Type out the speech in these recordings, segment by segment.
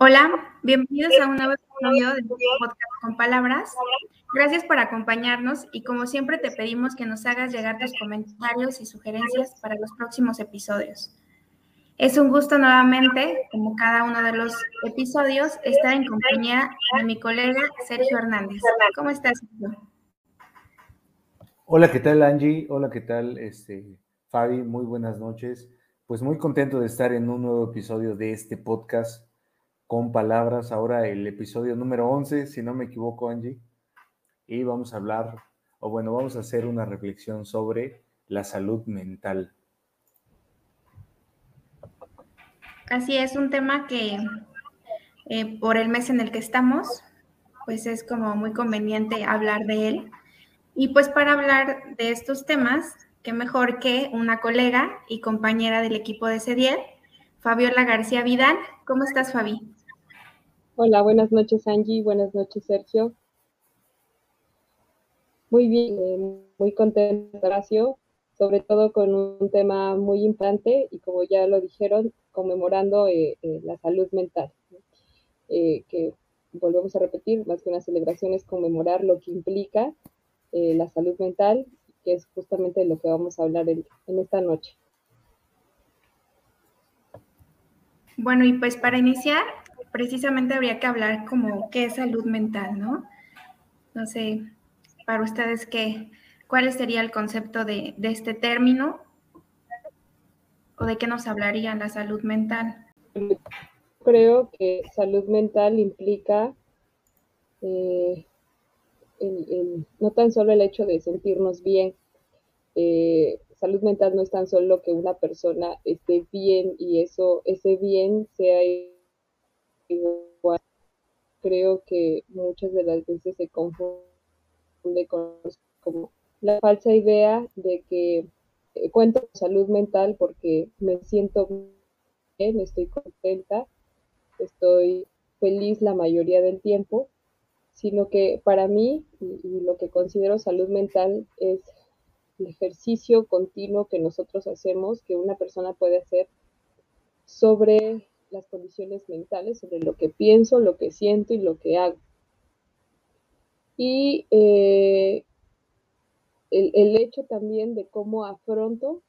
Hola, bienvenidos a un nuevo episodio de Podcast con Palabras. Gracias por acompañarnos y como siempre te pedimos que nos hagas llegar tus comentarios y sugerencias para los próximos episodios. Es un gusto nuevamente, como cada uno de los episodios, estar en compañía de mi colega Sergio Hernández. ¿Cómo estás, Sergio? Hola, ¿qué tal Angie? Hola, ¿qué tal este, Fabi? Muy buenas noches. Pues muy contento de estar en un nuevo episodio de este podcast con palabras. Ahora el episodio número 11, si no me equivoco, Angie. Y vamos a hablar, o bueno, vamos a hacer una reflexión sobre la salud mental. Así es, un tema que eh, por el mes en el que estamos, pues es como muy conveniente hablar de él. Y pues para hablar de estos temas, qué mejor que una colega y compañera del equipo de C10, Fabiola García Vidal. ¿Cómo estás, Fabi? Hola, buenas noches Angie, buenas noches Sergio. Muy bien, eh, muy contento, Horacio, sobre todo con un tema muy importante y como ya lo dijeron, conmemorando eh, eh, la salud mental, que volvemos a repetir, más que una celebración es conmemorar lo que implica la salud mental, que es justamente lo que vamos a hablar en esta noche. Bueno, y pues para iniciar, precisamente habría que hablar como qué es salud mental, ¿no? No sé, para ustedes qué, cuál sería el concepto de, este término o de qué nos hablaría la salud mental. Creo que salud mental implica eh, no tan solo el hecho de sentirnos bien, eh, salud mental no es tan solo que una persona esté bien y eso, ese bien sea. Creo que muchas de las veces se confunde con como la falsa idea de que eh, cuento con salud mental porque me siento bien, estoy contenta, estoy feliz la mayoría del tiempo, sino que para mí y lo que considero salud mental es el ejercicio continuo que nosotros hacemos, que una persona puede hacer sobre las condiciones mentales, sobre lo que pienso, lo que siento y lo que hago. Y eh, el, el hecho también de cómo afronto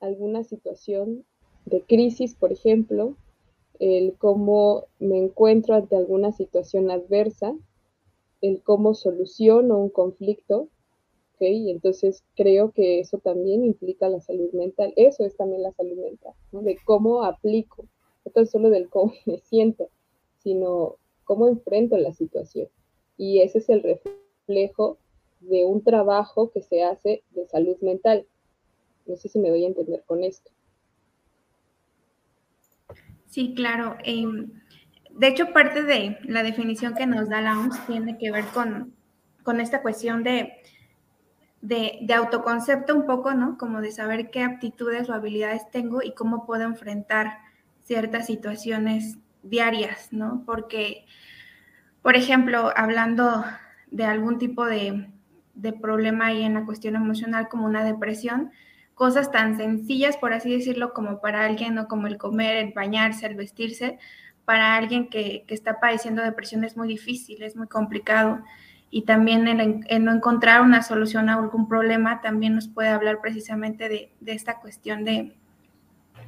alguna situación de crisis, por ejemplo, el cómo me encuentro ante alguna situación adversa, el cómo soluciono un conflicto, ¿ok? entonces creo que eso también implica la salud mental, eso es también la salud mental. De cómo aplico no tan solo del cómo me siento, sino cómo enfrento la situación. Y ese es el reflejo de un trabajo que se hace de salud mental. No sé si me voy a entender con esto. Sí, claro. Em, de hecho, parte de la definición que nos da la OMS tiene que ver con, con esta cuestión de, de, de, autoconcepto un poco, ¿no? Como de saber qué aptitudes o habilidades tengo y cómo puedo enfrentar ciertas situaciones diarias, ¿no? Porque, por ejemplo, hablando de algún tipo de, problema ahí en la cuestión emocional como una depresión, cosas tan sencillas, por así decirlo, como para alguien, ¿no? Como el comer, el bañarse, el vestirse, para alguien que, está padeciendo depresión es muy difícil, es muy complicado. Y también el, no encontrar una solución a algún problema también nos puede hablar precisamente de esta cuestión de,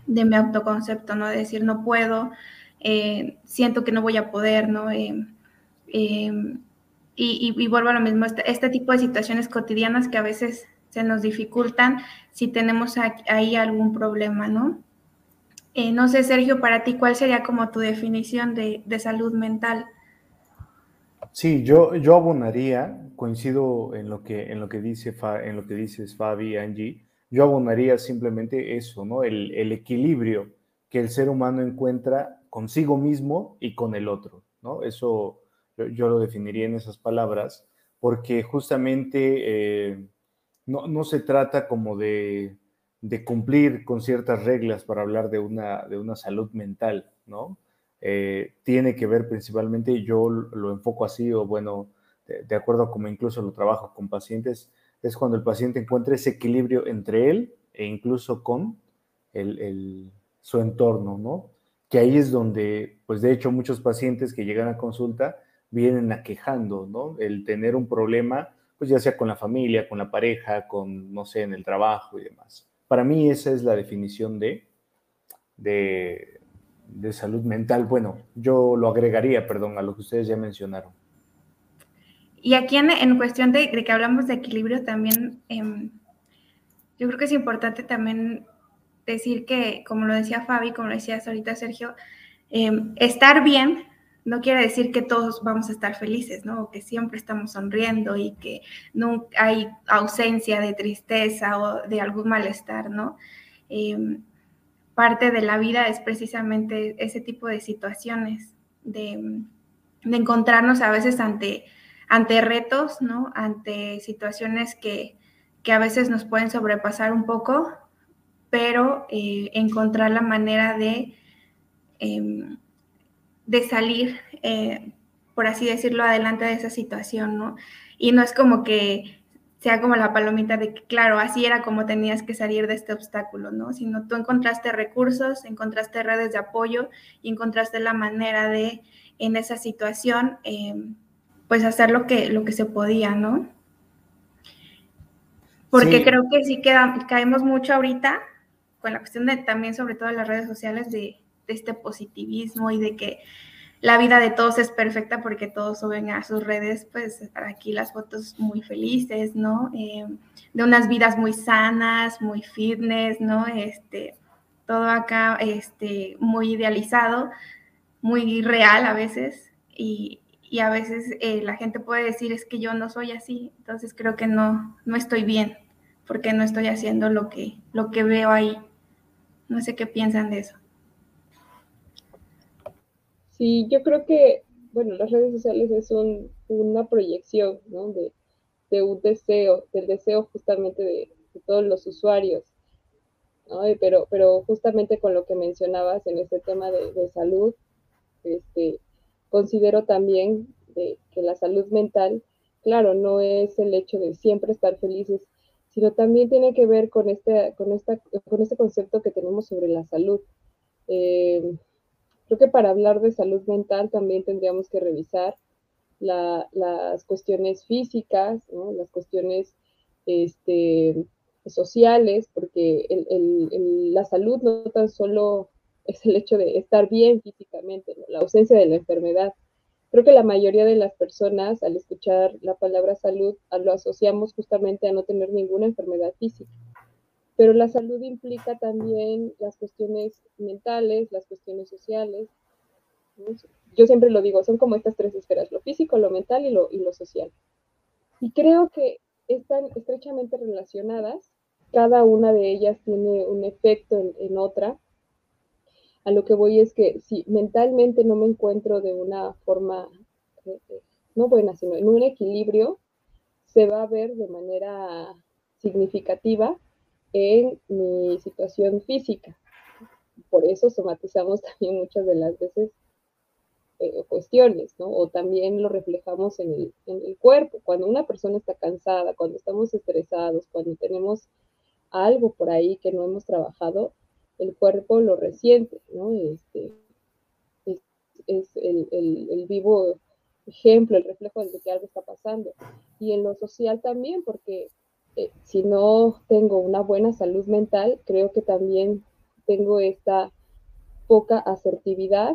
de mi autoconcepto, ¿no? De decir, no puedo, eh, siento que no voy a poder, ¿no? Eh, eh, y, vuelvo a lo mismo, este, este, tipo de situaciones cotidianas que a veces se nos dificultan si tenemos ahí algún problema, ¿no? no sé, Sergio, para ti, ¿cuál sería como tu definición de, salud mental? Sí, yo, yo abonaría, coincido en lo que, en lo que, dice, en lo que dices Fabi, Angie, yo abonaría simplemente eso, ¿no? El, equilibrio que el ser humano encuentra consigo mismo y con el otro, ¿no? Eso yo, lo definiría en esas palabras, porque justamente eh, no, se trata como de, cumplir con ciertas reglas para hablar de una, de una salud mental, ¿no? Eh, tiene que ver principalmente, yo lo enfoco así, o bueno, de, de acuerdo a como incluso lo trabajo con pacientes, es cuando el paciente encuentra ese equilibrio entre él e incluso con el, su entorno, ¿no? que ahí es donde, pues de hecho, muchos pacientes que llegan a consulta vienen aquejando, ¿no? El tener un problema, pues ya sea con la familia, con la pareja, con, no sé, en el trabajo y demás. Para mí esa es la definición de, de, salud mental. Bueno, yo lo agregaría, perdón, a lo que ustedes ya mencionaron. Y aquí en, cuestión de, que hablamos de equilibrio también, em, yo creo que es importante también decir que, como lo decía Fabi, como lo decías ahorita Sergio, em, estar bien no quiere decir que todos vamos a estar felices, ¿no? O que siempre estamos sonriendo y que no hay ausencia de tristeza o de algún malestar, ¿no? Em, parte de la vida es precisamente ese tipo de situaciones, de, encontrarnos a veces ante, ante retos, ¿no? Ante situaciones que, a veces nos pueden sobrepasar un poco, pero eh, encontrar la manera de em, de salir, eh, por así decirlo, adelante de esa situación, ¿no? Y no es como que sea como la palomita de que, claro, así era como tenías que salir de este obstáculo, ¿no? Sino tú encontraste recursos, encontraste redes de apoyo y encontraste la manera de, en esa situación, eh, pues hacer lo que, lo que se podía, ¿no? Porque creo que sí caemos mucho ahorita con la cuestión de también, sobre todo en las redes sociales, de de este positivismo y de que la vida de todos es perfecta porque todos suben a sus redes, pues aquí las fotos muy felices, ¿no? Eh, de unas vidas muy sanas, muy fitness, ¿no? Este, todo acá este, muy idealizado, muy real a veces y, a veces eh, la gente puede decir es que yo no soy así, entonces creo que no, no estoy bien porque no estoy haciendo lo que, lo que veo ahí. No sé qué piensan de eso. Sí, yo creo que, bueno, las redes sociales es una proyección, ¿no? De, un deseo, del deseo justamente de, todos los usuarios, ¿no? Pero, pero justamente con lo que mencionabas en este tema de, salud, este, considero también que la salud mental, claro, no es el hecho de siempre estar felices, sino también tiene que ver con este, con esta, con este concepto que tenemos sobre la salud. Eh, Creo que para hablar de salud mental también tendríamos que revisar las cuestiones físicas, las cuestiones este, sociales, porque la salud no tan solo es el hecho de estar bien físicamente, la ausencia de la enfermedad. Creo que la mayoría de las personas al escuchar la palabra salud lo asociamos justamente a no tener ninguna enfermedad física pero la salud implica también las cuestiones mentales, las cuestiones sociales. Yo siempre lo digo, son como estas tres esferas, lo físico, lo mental y lo, social. Y creo que están estrechamente relacionadas, cada una de ellas tiene un efecto en otra. A lo que voy es que si mentalmente no me encuentro de una forma, eh, eh, no buena, sino en un equilibrio, se va a ver de manera significativa en mi situación física. Por eso somatizamos también muchas de las veces eh, cuestiones, ¿no? O también lo reflejamos en el, en el, cuerpo. Cuando una persona está cansada, cuando estamos estresados, cuando tenemos algo por ahí que no hemos trabajado, el cuerpo lo resiente, ¿no? Este, es, el, el, el, vivo ejemplo, el reflejo de que algo está pasando. Y en lo social también, porque eh, si no tengo una buena salud mental, creo que también tengo esta poca asertividad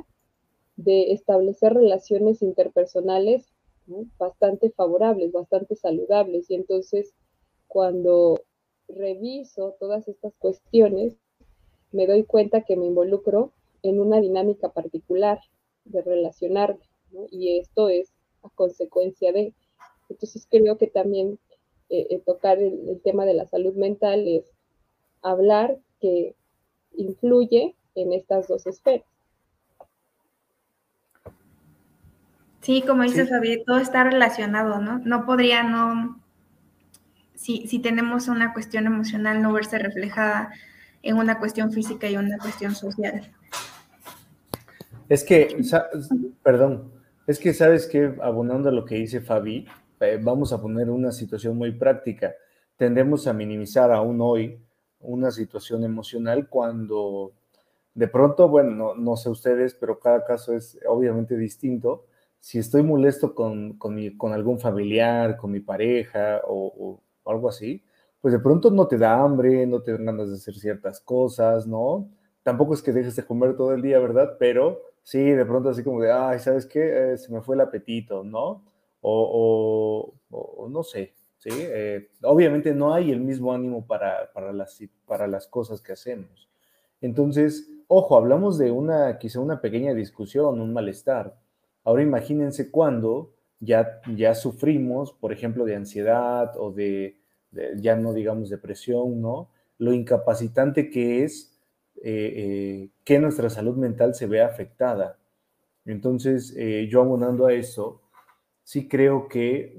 de establecer relaciones interpersonales bastante favorables, bastante saludables. Y entonces, cuando reviso todas estas cuestiones, me doy cuenta que me involucro en una dinámica particular de relacionarme, y esto es a consecuencia de. Entonces, creo que también eh, eh, tocar el, tema de la salud mental es hablar que influye en estas dos esferas. Sí, como dice sí. todo está relacionado, ¿no? No podría no, si, si tenemos una cuestión emocional, no verse reflejada en una cuestión física y una cuestión social. Es que, perdón, es que sabes que abonando a lo que dice Fabi, eh, vamos a poner una situación muy práctica, tendemos a minimizar aún hoy una situación emocional cuando De pronto, bueno, no, sé ustedes, pero cada caso es obviamente distinto. Si estoy molesto con, con, algún familiar, con mi pareja o, algo así, pues de pronto no te da hambre, no te dan ganas de hacer ciertas cosas, ¿no? Tampoco es que dejes de comer todo el día, ¿verdad? Pero sí, de pronto así como de, ay, ¿sabes qué? Eh, se me fue el apetito, ¿no? O, no sé, ¿sí? Eh, obviamente no hay el mismo ánimo para, para, las, para las cosas que hacemos. Entonces, ojo, hablamos de una, quizá una pequeña discusión, un malestar. Ahora imagínense cuando ya, ya sufrimos, por ejemplo, de ansiedad o de, ya no digamos depresión, ¿no? Lo incapacitante que es eh, eh, que nuestra salud mental se vea afectada. Entonces, eh, yo abonando a eso, sí creo que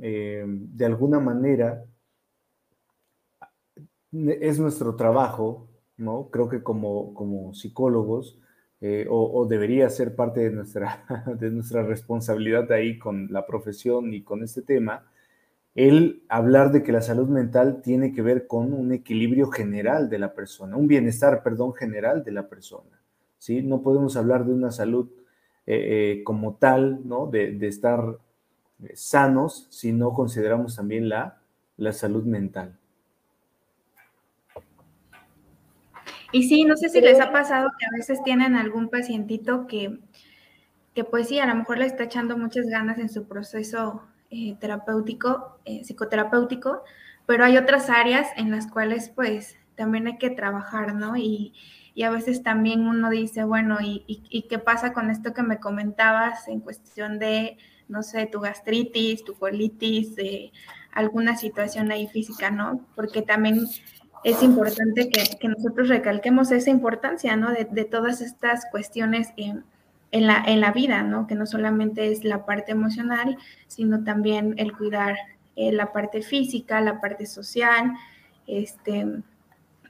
de alguna manera es nuestro trabajo ¿no? Creo que como, como psicólogos, o, debería ser parte de nuestra, de nuestra responsabilidad ahí con la profesión y con este tema, el hablar de que la salud mental tiene que ver con un equilibrio general de la persona, un bienestar, perdón, general de la persona. ¿sí? No podemos hablar de una salud eh, eh, como tal, ¿no? De, de estar sanos si no consideramos también la, la salud mental. Y sí, no sé si les ha pasado que a veces tienen algún pacientito que, que pues sí, a lo mejor le está echando muchas ganas en su proceso eh, terapéutico, eh, psicoterapéutico, pero hay otras áreas en las cuales pues también hay que trabajar, ¿no? Y, a veces también uno dice, bueno, ¿y, y, qué pasa con esto que me comentabas en cuestión de, no sé, tu gastritis, tu colitis, de alguna situación ahí física, ¿no? Porque también es importante que, nosotros recalquemos esa importancia, ¿no? De, todas estas cuestiones en, la, en la vida, ¿no? Que no solamente es la parte emocional, sino también el cuidar eh, la parte física, la parte social, este,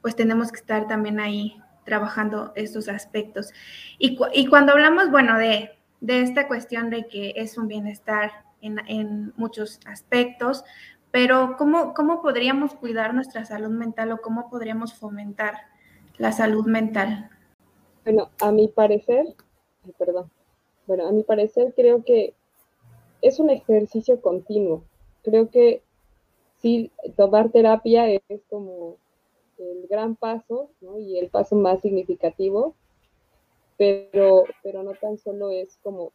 pues tenemos que estar también ahí trabajando estos aspectos. Y, y cuando hablamos, bueno, de, de, esta cuestión de que es un bienestar en, en muchos aspectos, pero ¿cómo, ¿cómo podríamos cuidar nuestra salud mental o cómo podríamos fomentar la salud mental? Bueno, a mi parecer, perdón, bueno, a mi parecer creo que es un ejercicio continuo. Creo que sí, tomar terapia es como el gran paso ¿no? y el paso más significativo, pero, pero no tan solo es como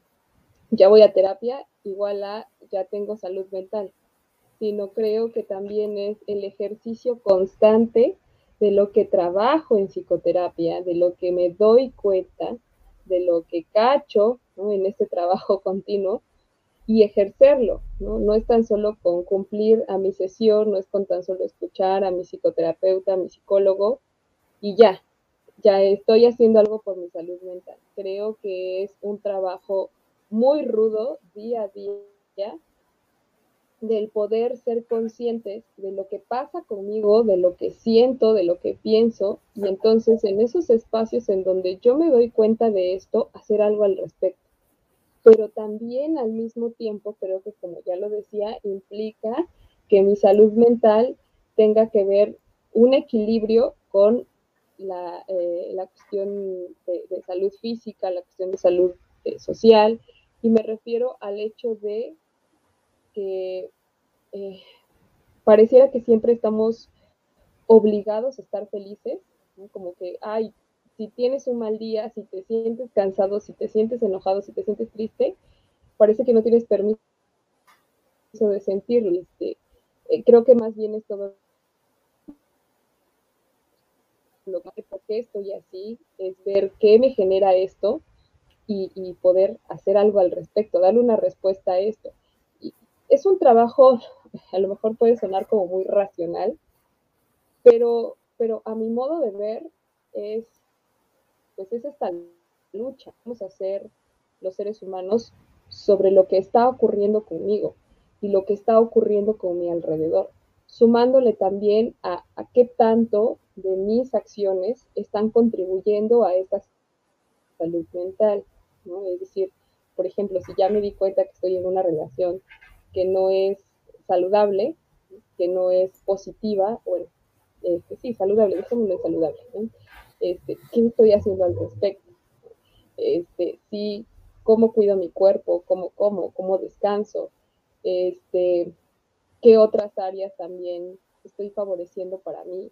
ya voy a terapia, igual a ya tengo salud mental sino creo que también es el ejercicio constante de lo que trabajo en psicoterapia, de lo que me doy cuenta, de lo que cacho en este trabajo continuo y ejercerlo. ¿no? no es tan solo con cumplir a mi sesión, no es con tan solo escuchar a mi psicoterapeuta, a mi psicólogo y ya, ya estoy haciendo algo por mi salud mental. Creo que es un trabajo muy rudo día a día del poder ser conscientes de lo que pasa conmigo, de lo que siento, de lo que pienso, y entonces en esos espacios en donde yo me doy cuenta de esto, hacer algo al respecto. Pero también al mismo tiempo, creo que como ya lo decía, implica que mi salud mental tenga que ver un equilibrio con la, eh, cuestión de, salud física, la cuestión de salud eh, social, y me refiero al hecho de que eh, pareciera que siempre estamos obligados a estar felices, como que, ay, si tienes un mal día, si te sientes cansado, si te sientes enojado, si te sientes triste, parece que no tienes permiso de sentirlo. Este, eh, creo que más bien es todo lo que estoy así, es ver qué me genera esto y, y, poder hacer algo al respecto, darle una respuesta a esto es un trabajo, a lo mejor puede sonar como muy racional, pero, pero a mi modo de ver es, pues es esta lucha, vamos a hacer los seres humanos sobre lo que está ocurriendo conmigo y lo que está ocurriendo con mi alrededor, sumándole también a, a qué tanto de mis acciones están contribuyendo a esta salud mental, ¿no? Es decir, por ejemplo, si ya me di cuenta que estoy en una relación que no es saludable, que no es positiva, bueno, este, sí, saludable, dejémoslo en saludable, este, ¿qué estoy haciendo al respecto? Este, sí, cómo cuido mi cuerpo, cómo como, cómo descanso, este, qué otras áreas también estoy favoreciendo para mí,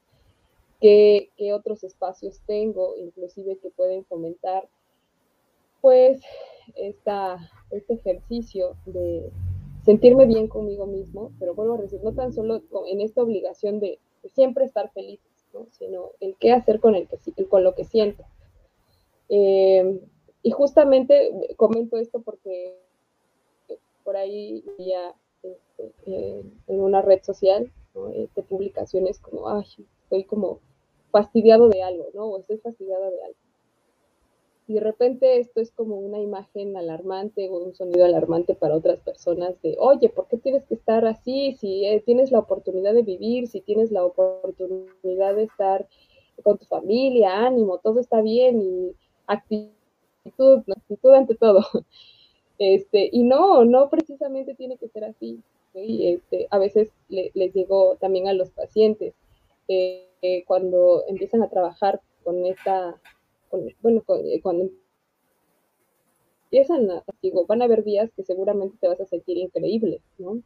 qué, qué otros espacios tengo, inclusive que pueden fomentar, pues, esta, este ejercicio de sentirme bien conmigo mismo, pero vuelvo a decir, no tan solo en esta obligación de, siempre estar felices, ¿no? sino el qué hacer con, el que, con lo que siento. Eh, y justamente comento esto porque por ahí ya este, eh, en una red social ¿no? este, publicaciones como, ay, estoy como fastidiado de algo, ¿no? O estoy fastidiada de algo. Y de repente esto es como una imagen alarmante o un sonido alarmante para otras personas de, oye, ¿por qué tienes que estar así? Si eh, tienes la oportunidad de vivir, si tienes la oportunidad de estar con tu familia, ánimo, todo está bien y actitud, actitud ante todo. Este, y no, no precisamente tiene que ser así. Este, a veces les digo también a los pacientes, eh, cuando empiezan a trabajar con esta bueno, eh, cuando empiezan a, digo, van a haber días que seguramente te vas a sentir increíble, ¿no?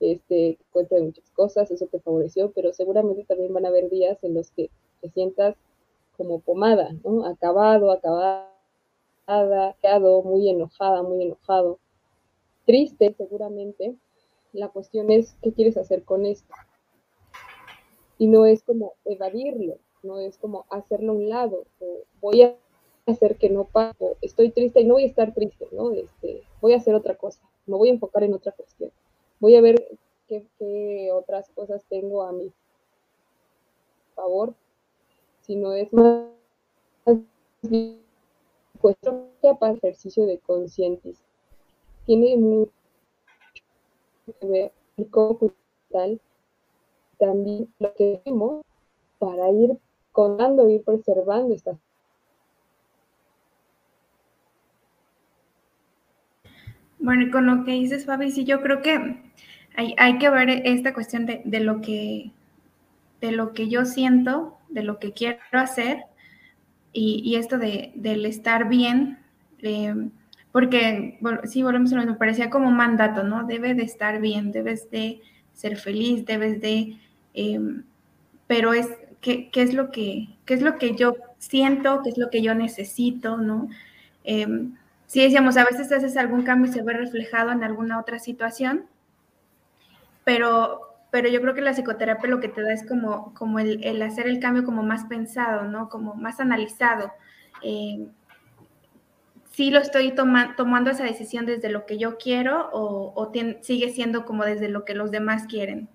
Este, cuenta de muchas cosas, eso te favoreció, pero seguramente también van a haber días en los que te sientas como pomada, ¿no? Acabado, acabada, quedado, muy enojada, muy enojado, triste seguramente. La cuestión es, ¿qué quieres hacer con esto? Y no es como evadirlo, no es como hacerlo a un lado, o voy a hacer que no pase, estoy triste y no voy a estar triste, ¿no? Este, voy a hacer otra cosa, me voy a enfocar en otra cuestión, voy a ver qué, otras cosas tengo a mi favor, si no es más cuestión para ejercicio de conscientes. Tiene mucho que ver con tal también lo que vemos para ir contando, ir preservando estas Bueno, con lo que dices, Fabi, sí, yo creo que hay, hay que ver esta cuestión de, de, lo que, de lo que yo siento, de lo que quiero hacer y, y esto de, del estar bien, eh, porque, sí, volvemos a lo mismo, parecía como mandato, ¿no? Debe de estar bien, debes de ser feliz, debes de, eh, pero es, qué, es lo que, qué es lo que yo siento, qué es lo que yo necesito, ¿no? Eh, sí decíamos, a veces haces algún cambio y se ve reflejado en alguna otra situación, pero, pero yo creo que la psicoterapia lo que te da es como, como el, hacer el cambio como más pensado, ¿no? Como más analizado. Eh, sí lo estoy tomando esa decisión desde lo que yo quiero o sigue siendo como desde lo que los demás quieren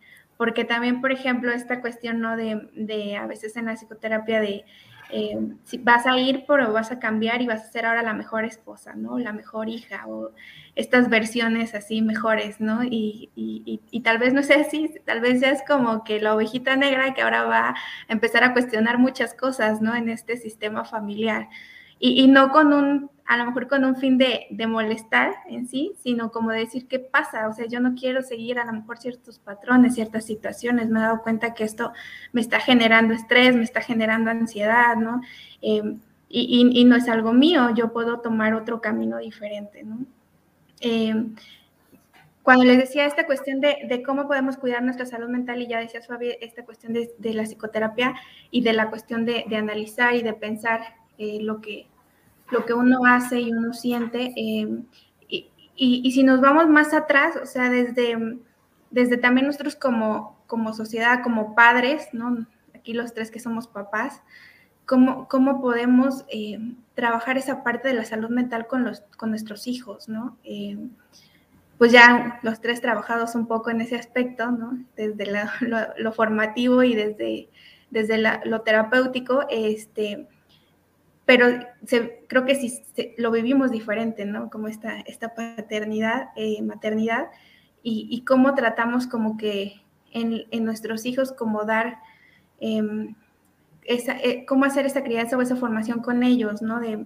porque también, por ejemplo, esta cuestión, ¿no? De, a veces en la psicoterapia de eh, si vas a ir, pero vas a cambiar y vas a ser ahora la mejor esposa, ¿no? La mejor hija o estas versiones así mejores, ¿no? Y, y, tal vez no sea así, tal vez es como que la ovejita negra que ahora va a empezar a cuestionar muchas cosas, ¿no? En este sistema familiar. Y, no con un a lo mejor con un fin de, molestar en sí, sino como decir qué pasa, o sea, yo no quiero seguir a lo mejor ciertos patrones, ciertas situaciones, me he dado cuenta que esto me está generando estrés, me está generando ansiedad, ¿no? Em, y, no es algo mío, yo puedo tomar otro camino diferente, ¿no? Em, cuando les decía esta cuestión de, cómo podemos cuidar nuestra salud mental, y ya decía Fabi, esta cuestión de, la psicoterapia y de la cuestión de, analizar y de pensar eh, lo que lo que uno hace y uno siente. Eh, y, si nos vamos más atrás, o sea, desde, desde también nosotros como, como sociedad, como padres, ¿no? Aquí los tres que somos papás, ¿cómo, cómo podemos eh, trabajar esa parte de la salud mental con, los, con nuestros hijos, ¿no? Eh, pues ya los tres trabajados un poco en ese aspecto, ¿no? Desde lo, formativo y desde, desde lo terapéutico, este, pero creo que sí lo vivimos diferente, ¿no? Como esta, paternidad, eh, maternidad, y, cómo tratamos como que en, nuestros hijos como dar, em, eh, cómo hacer esa crianza o esa formación con ellos, ¿no? De,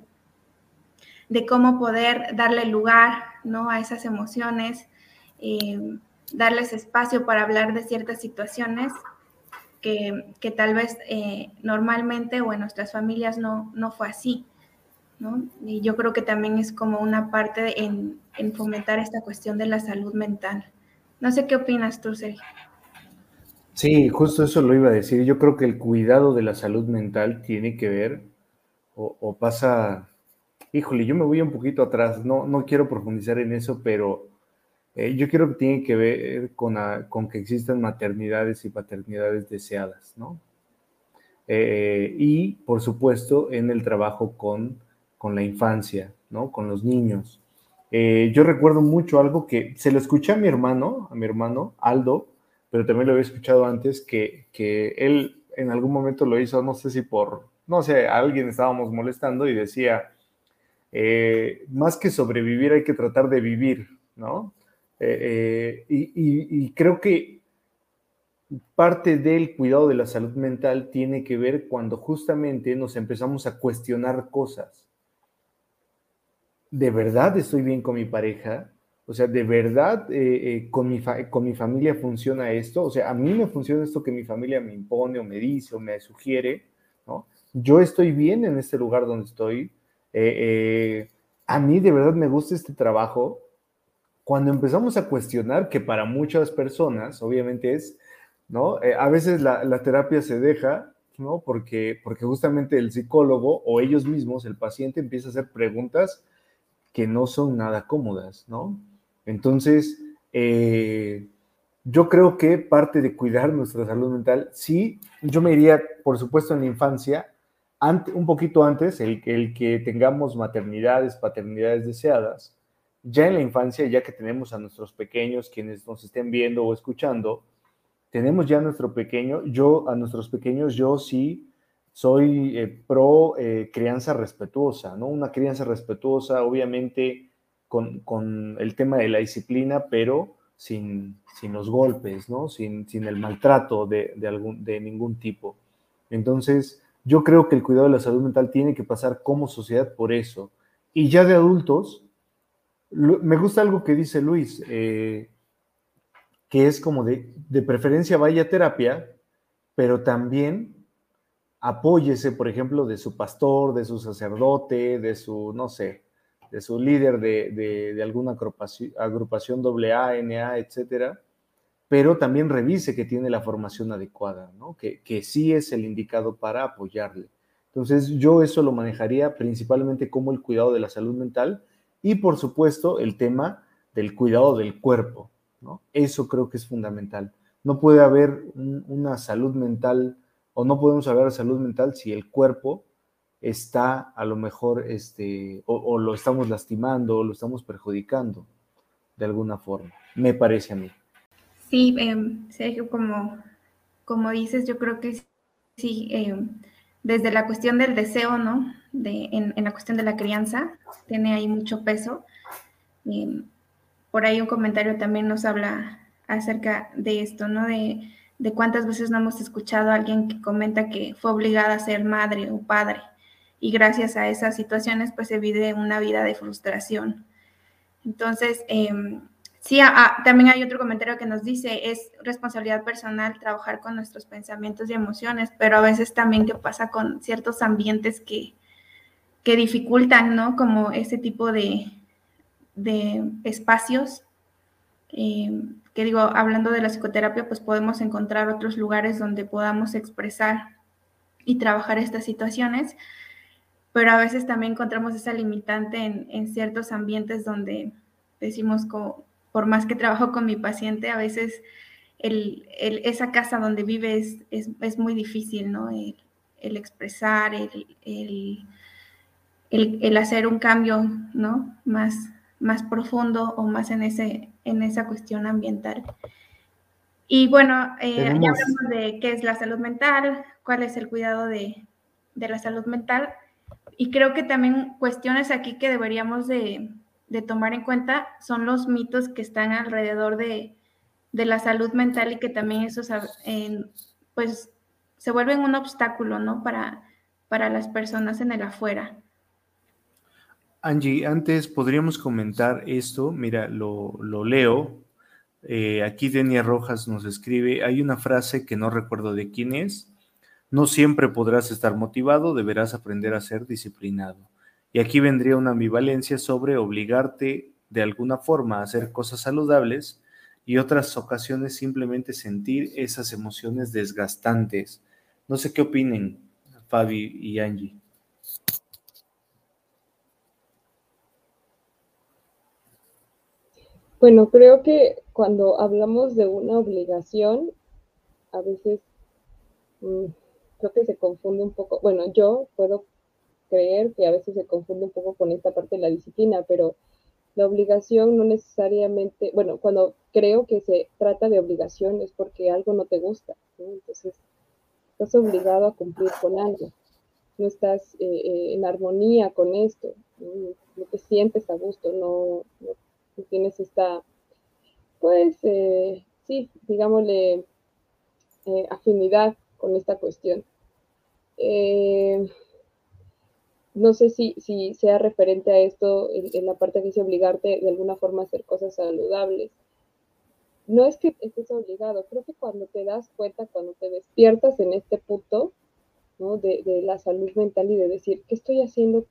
de cómo poder darle lugar, ¿no? A esas emociones, em, darles espacio para hablar de ciertas situaciones que, tal vez eh, normalmente o en nuestras familias no, no fue así. ¿no? Y yo creo que también es como una parte en, en fomentar esta cuestión de la salud mental. No sé qué opinas tú, Sergio. Sí, justo eso lo iba a decir. Yo creo que el cuidado de la salud mental tiene que ver o, pasa, híjole, yo me voy un poquito atrás, no, no quiero profundizar en eso, pero eh, yo creo que tiene que ver con, con, que existan maternidades y paternidades deseadas, ¿no? Eh, y, por supuesto, en el trabajo con, con la infancia, ¿no? Con los niños. Eh, yo recuerdo mucho algo que se lo escuché a mi hermano, a mi hermano Aldo, pero también lo había escuchado antes, que, que él en algún momento lo hizo, no sé si por, no sé, a alguien estábamos molestando y decía, más que sobrevivir hay que tratar de vivir, ¿no? Eh, y, creo que parte del cuidado de la salud mental tiene que ver cuando justamente nos empezamos a cuestionar cosas. ¿De verdad estoy bien con mi pareja? O sea, ¿de verdad eh, eh, con, mi con mi familia funciona esto? O sea, a mí me funciona esto que mi familia me impone o me dice o me sugiere, ¿no? Yo estoy bien en este lugar donde estoy. Eh, a mí de verdad me gusta este trabajo. Cuando empezamos a cuestionar, que para muchas personas, obviamente es, ¿no? a veces la, terapia se deja, ¿no? Porque, porque justamente el psicólogo o ellos mismos, el paciente, empieza a hacer preguntas que no son nada cómodas, ¿no? Entonces, eh, yo creo que parte de cuidar nuestra salud mental, sí, yo me iría, por supuesto, en la infancia, un poquito antes, el, el que tengamos maternidades, paternidades deseadas, ya en la infancia, ya que tenemos a nuestros pequeños, quienes nos estén viendo o escuchando, tenemos ya a nuestro pequeño, yo a nuestros pequeños, yo sí soy eh, pro eh, crianza respetuosa, ¿no? Una crianza respetuosa, obviamente, con, el tema de la disciplina, pero sin, sin los golpes, ¿no? Sin, sin el maltrato de, algún, de ningún tipo. Entonces, yo creo que el cuidado de la salud mental tiene que pasar como sociedad por eso. Y ya de adultos, me gusta algo que dice Luis, eh, que es como de, de preferencia vaya a terapia, pero también apóyese, por ejemplo, de su pastor, de su sacerdote, de su, no sé, de su líder de, alguna agrupación, agrupación AA, NA, etcétera, pero también revise que tiene la formación adecuada, ¿no? que, que sí es el indicado para apoyarle. Entonces, yo eso lo manejaría principalmente como el cuidado de la salud mental y, por supuesto, el tema del cuidado del cuerpo. ¿no? Eso creo que es fundamental. No puede haber una salud mental o no podemos hablar de salud mental si el cuerpo está a lo mejor, este, o, lo estamos lastimando o lo estamos perjudicando de alguna forma, me parece a mí. Sí, em, Sergio, como, como dices, yo creo que sí, em, desde la cuestión del deseo, ¿no? De, en, la cuestión de la crianza, tiene ahí mucho peso. Em, por ahí un comentario también nos habla acerca de esto, ¿no? De, de cuántas veces no hemos escuchado a alguien que comenta que fue obligada a ser madre o padre y gracias a esas situaciones pues se vive una vida de frustración. Entonces, eh, sí, también hay otro comentario que nos dice, es responsabilidad personal trabajar con nuestros pensamientos y emociones, pero a veces también qué pasa con ciertos ambientes que, que dificultan, ¿no? Como ese tipo de, de espacios. Em, que digo, hablando de la psicoterapia, pues podemos encontrar otros lugares donde podamos expresar y trabajar estas situaciones, pero a veces también encontramos esa limitante en, ciertos ambientes donde decimos, por más que trabajo con mi paciente, a veces esa casa donde vive es, muy difícil, ¿no? El, expresar, el, el, hacer un cambio, ¿no? Más, más profundo o más en, ese, en esa cuestión ambiental. Y bueno, eh, ya hablamos de qué es la salud mental, cuál es el cuidado de, de la salud mental. Y creo que también cuestiones aquí que deberíamos de, tomar en cuenta son los mitos que están alrededor de, la salud mental y que también eso pues se vuelven un obstáculo, ¿no? Para, para las personas en el afuera. Angie, antes podríamos comentar esto, mira, lo, leo. Eh, aquí Denia Rojas nos escribe, hay una frase que no recuerdo de quién es, no siempre podrás estar motivado, deberás aprender a ser disciplinado. Y aquí vendría una ambivalencia sobre obligarte de alguna forma a hacer cosas saludables y otras ocasiones simplemente sentir esas emociones desgastantes. No sé qué opinen, Fabi y Angie. Bueno, creo que cuando hablamos de una obligación, a veces mm, creo que se confunde un poco, bueno, yo puedo creer que a veces se confunde un poco con esta parte de la disciplina, pero la obligación no necesariamente, bueno, cuando creo que se trata de obligación es porque algo no te gusta, entonces estás obligado a cumplir con algo, no estás eh, eh, en armonía con esto, no, te sientes a gusto, no, tienes esta, pues, eh, sí, digámosle, afinidad con esta cuestión. no sé si, si, sea referente a esto en, la parte que dice obligarte de alguna forma a hacer cosas saludables no es que estés obligado, creo que cuando te das cuenta, cuando te despiertas en este punto, ¿no? de, la salud mental y de decir, ¿qué estoy haciendo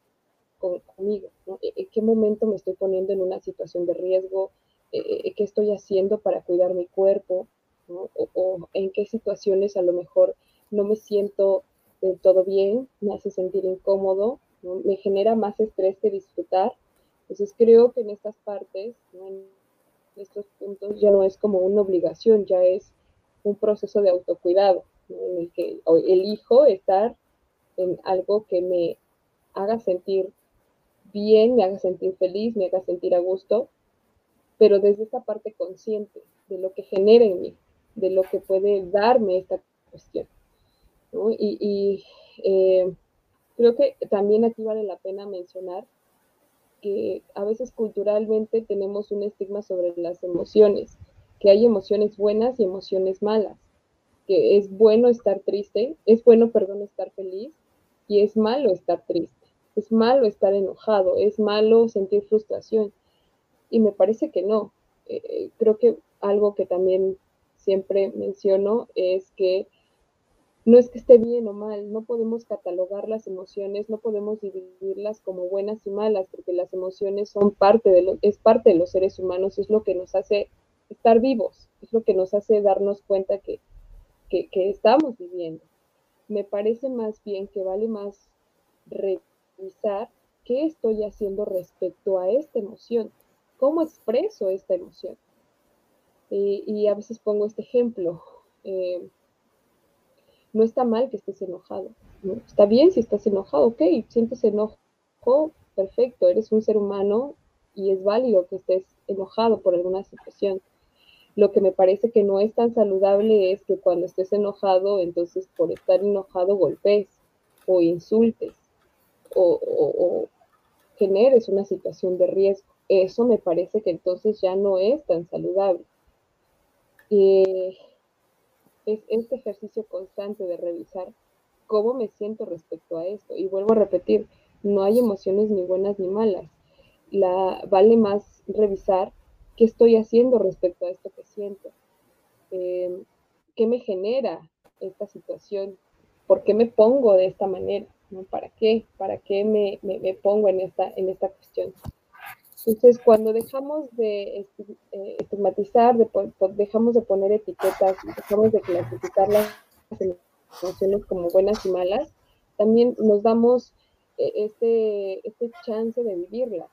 conmigo? ¿En qué momento me estoy poniendo en una situación de riesgo? Eh, eh, ¿Qué estoy haciendo para cuidar mi cuerpo? O, en qué situaciones a lo mejor no me siento del todo bien, me hace sentir incómodo, me genera más estrés que disfrutar. Entonces creo que en estas partes, estos puntos ya no es como una obligación, ya es un proceso de autocuidado, en el que elijo estar en algo que me haga sentir bien, me haga sentir feliz, me haga sentir a gusto, pero desde esta parte consciente de lo que genera en mí, de lo que puede darme esta cuestión. Y, eh, creo que también aquí vale la pena mencionar que a veces culturalmente tenemos un estigma sobre las emociones, que hay emociones buenas y emociones malas, que es bueno estar triste, es bueno, perdón, estar feliz y es malo estar triste, es malo estar enojado, es malo sentir frustración. Y me parece que no. Eh, eh, creo que algo que también siempre menciono es que no es que esté bien o mal, no podemos catalogar las emociones, no podemos dividirlas como buenas y malas, porque las emociones son parte de lo, es parte de los seres humanos, es lo que nos hace estar vivos, es lo que nos hace darnos cuenta que, que, que estamos viviendo. Me parece más bien que vale más qué estoy haciendo respecto a esta emoción, cómo expreso esta emoción. Y a veces pongo este ejemplo. Eh, no está mal que estés enojado. Está bien si estás enojado, ok, sientes enojo, perfecto, eres un ser humano y es válido que estés enojado por alguna situación. Lo que me parece que no es tan saludable es que cuando estés enojado, entonces por estar enojado golpes o insultes o, generes una situación de riesgo. Eso me parece que entonces ya no es tan saludable. Eh, es este ejercicio constante de revisar cómo me siento respecto a esto. Y vuelvo a repetir, no hay emociones ni buenas ni malas. La, vale más revisar qué estoy haciendo respecto a esto que siento. Em, ¿Qué me genera esta situación? ¿Por qué me pongo de esta manera? ¿Para qué? ¿Para qué me, me pongo en esta, en esta cuestión? Entonces, cuando dejamos de eh, estigmatizar, dejamos de poner etiquetas, dejamos de clasificar las emociones como buenas y malas, también nos damos eh, este, este chance de vivirlas.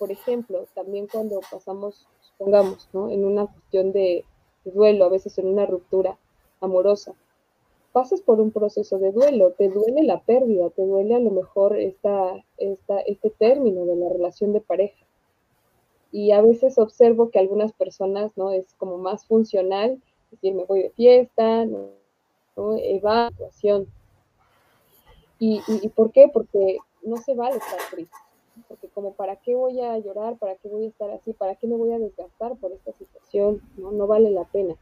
Por ejemplo, también cuando pasamos, supongamos, ¿no? en una cuestión de duelo, a veces en una ruptura amorosa, pasas por un proceso de duelo, te duele la pérdida, te duele a lo mejor esta, este término de la relación de pareja. Y a veces observo que algunas personas, ¿no? Es como más funcional, es decir, me voy de fiesta, ¿no? Evaluación. ¿Y, y, por qué? Porque no se vale estar triste. Porque como, ¿para qué voy a llorar? ¿Para qué voy a estar así? ¿Para qué me voy a desgastar por esta situación? No, no vale la pena.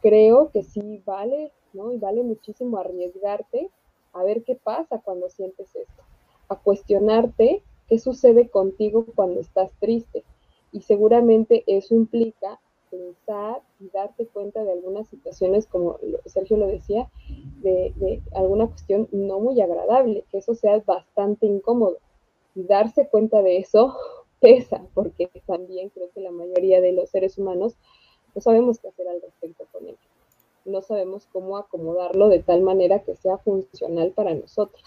Creo que sí vale Y vale muchísimo arriesgarte a ver qué pasa cuando sientes esto, a cuestionarte qué sucede contigo cuando estás triste. Y seguramente eso implica pensar y darte cuenta de algunas situaciones, como Sergio lo decía, de, alguna cuestión no muy agradable, que eso sea bastante incómodo. Y darse cuenta de eso pesa, porque también creo que la mayoría de los seres humanos no sabemos qué hacer al respecto con ello. No sabemos cómo acomodarlo de tal manera que sea funcional para nosotros.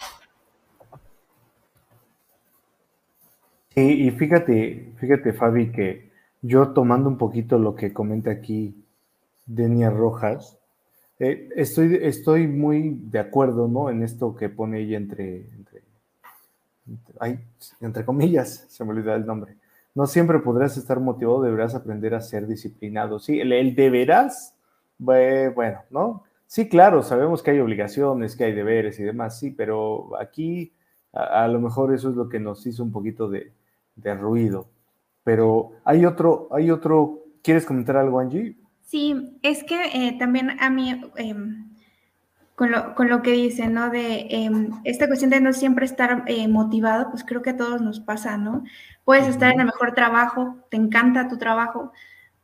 Sí, y fíjate, fíjate, Fabi, que yo tomando un poquito lo que comenta aquí Denia Rojas, eh, estoy, estoy muy de acuerdo, ¿no? En esto que pone ella entre, entre, comillas, se me olvidó el nombre. No siempre podrás estar motivado, deberás aprender a ser disciplinado. Sí, el, deberás, bueno, ¿no? Sí, claro, sabemos que hay obligaciones, que hay deberes y demás, sí, pero aquí a lo mejor eso es lo que nos hizo un poquito de, de ruido. Pero hay otro, hay otro, ¿quieres comentar algo, Angie? Sí, es que eh, también a mí, em, con, lo, con, lo, que dice, ¿no? De em, esta cuestión de no siempre estar eh, motivado, pues creo que a todos nos pasa, ¿no? Puedes estar en el mejor trabajo, te encanta tu trabajo,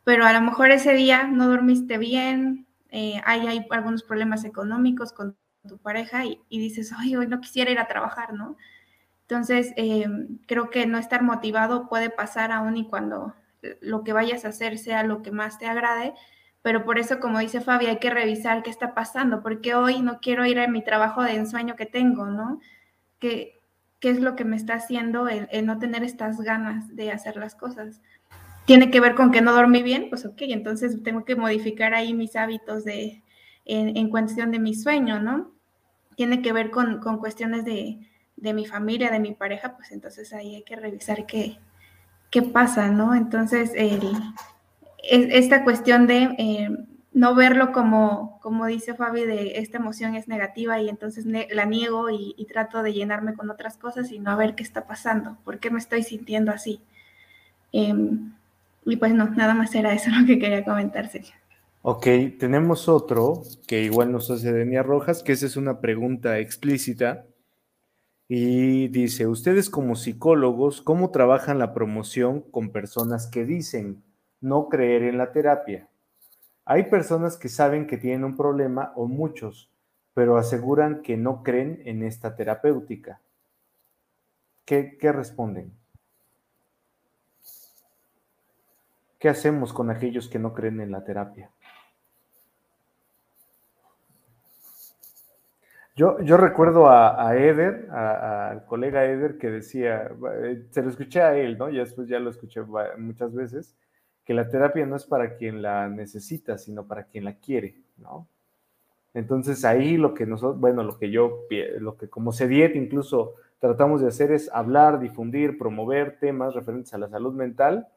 pero a lo mejor ese día no dormiste bien, eh, hay, hay, algunos problemas económicos con tu pareja y, y dices, ay, hoy no quisiera ir a trabajar, ¿no? Entonces, eh, creo que no estar motivado puede pasar aún y cuando lo que vayas a hacer sea lo que más te agrade, pero por eso, como dice Fabi, hay que revisar qué está pasando, porque hoy no quiero ir a mi trabajo de ensueño que tengo, ¿no? ¿Qué, qué es lo que me está haciendo el, no tener estas ganas de hacer las cosas? ¿Tiene que ver con que no dormí bien? Pues ok, entonces tengo que modificar ahí mis hábitos de, en, cuestión de mi sueño, ¿no? Tiene que ver con cuestiones de, de mi familia, de mi pareja, pues entonces ahí hay que revisar qué, qué pasa, ¿no? Entonces, esta cuestión de eh, no verlo como, como dice Fabi, de esta emoción es negativa y entonces la niego y, trato de llenarme con otras cosas y no a ver qué está pasando, por qué me estoy sintiendo así. Em, y pues no, nada más era eso lo que quería comentar, Sergio. Ok, tenemos otro que igual nos hace Denia Rojas, que esa es una pregunta explícita y dice, ustedes como psicólogos, ¿cómo trabajan la promoción con personas que dicen no creer en la terapia? Hay personas que saben que tienen un problema o muchos, pero aseguran que no creen en esta terapéutica. ¿Qué, qué responden? ¿Qué hacemos con aquellos que no creen en la terapia? Yo, recuerdo a, Eder, al colega Eder, que decía, eh, se lo escuché a él, ¿no? Ya después ya lo escuché muchas veces, que la terapia no es para quien la necesita, sino para quien la quiere, ¿no? Entonces ahí lo que nosotros, bueno, lo que yo, lo que como CEDIET incluso tratamos de hacer es hablar, difundir, promover temas referentes a la salud mental,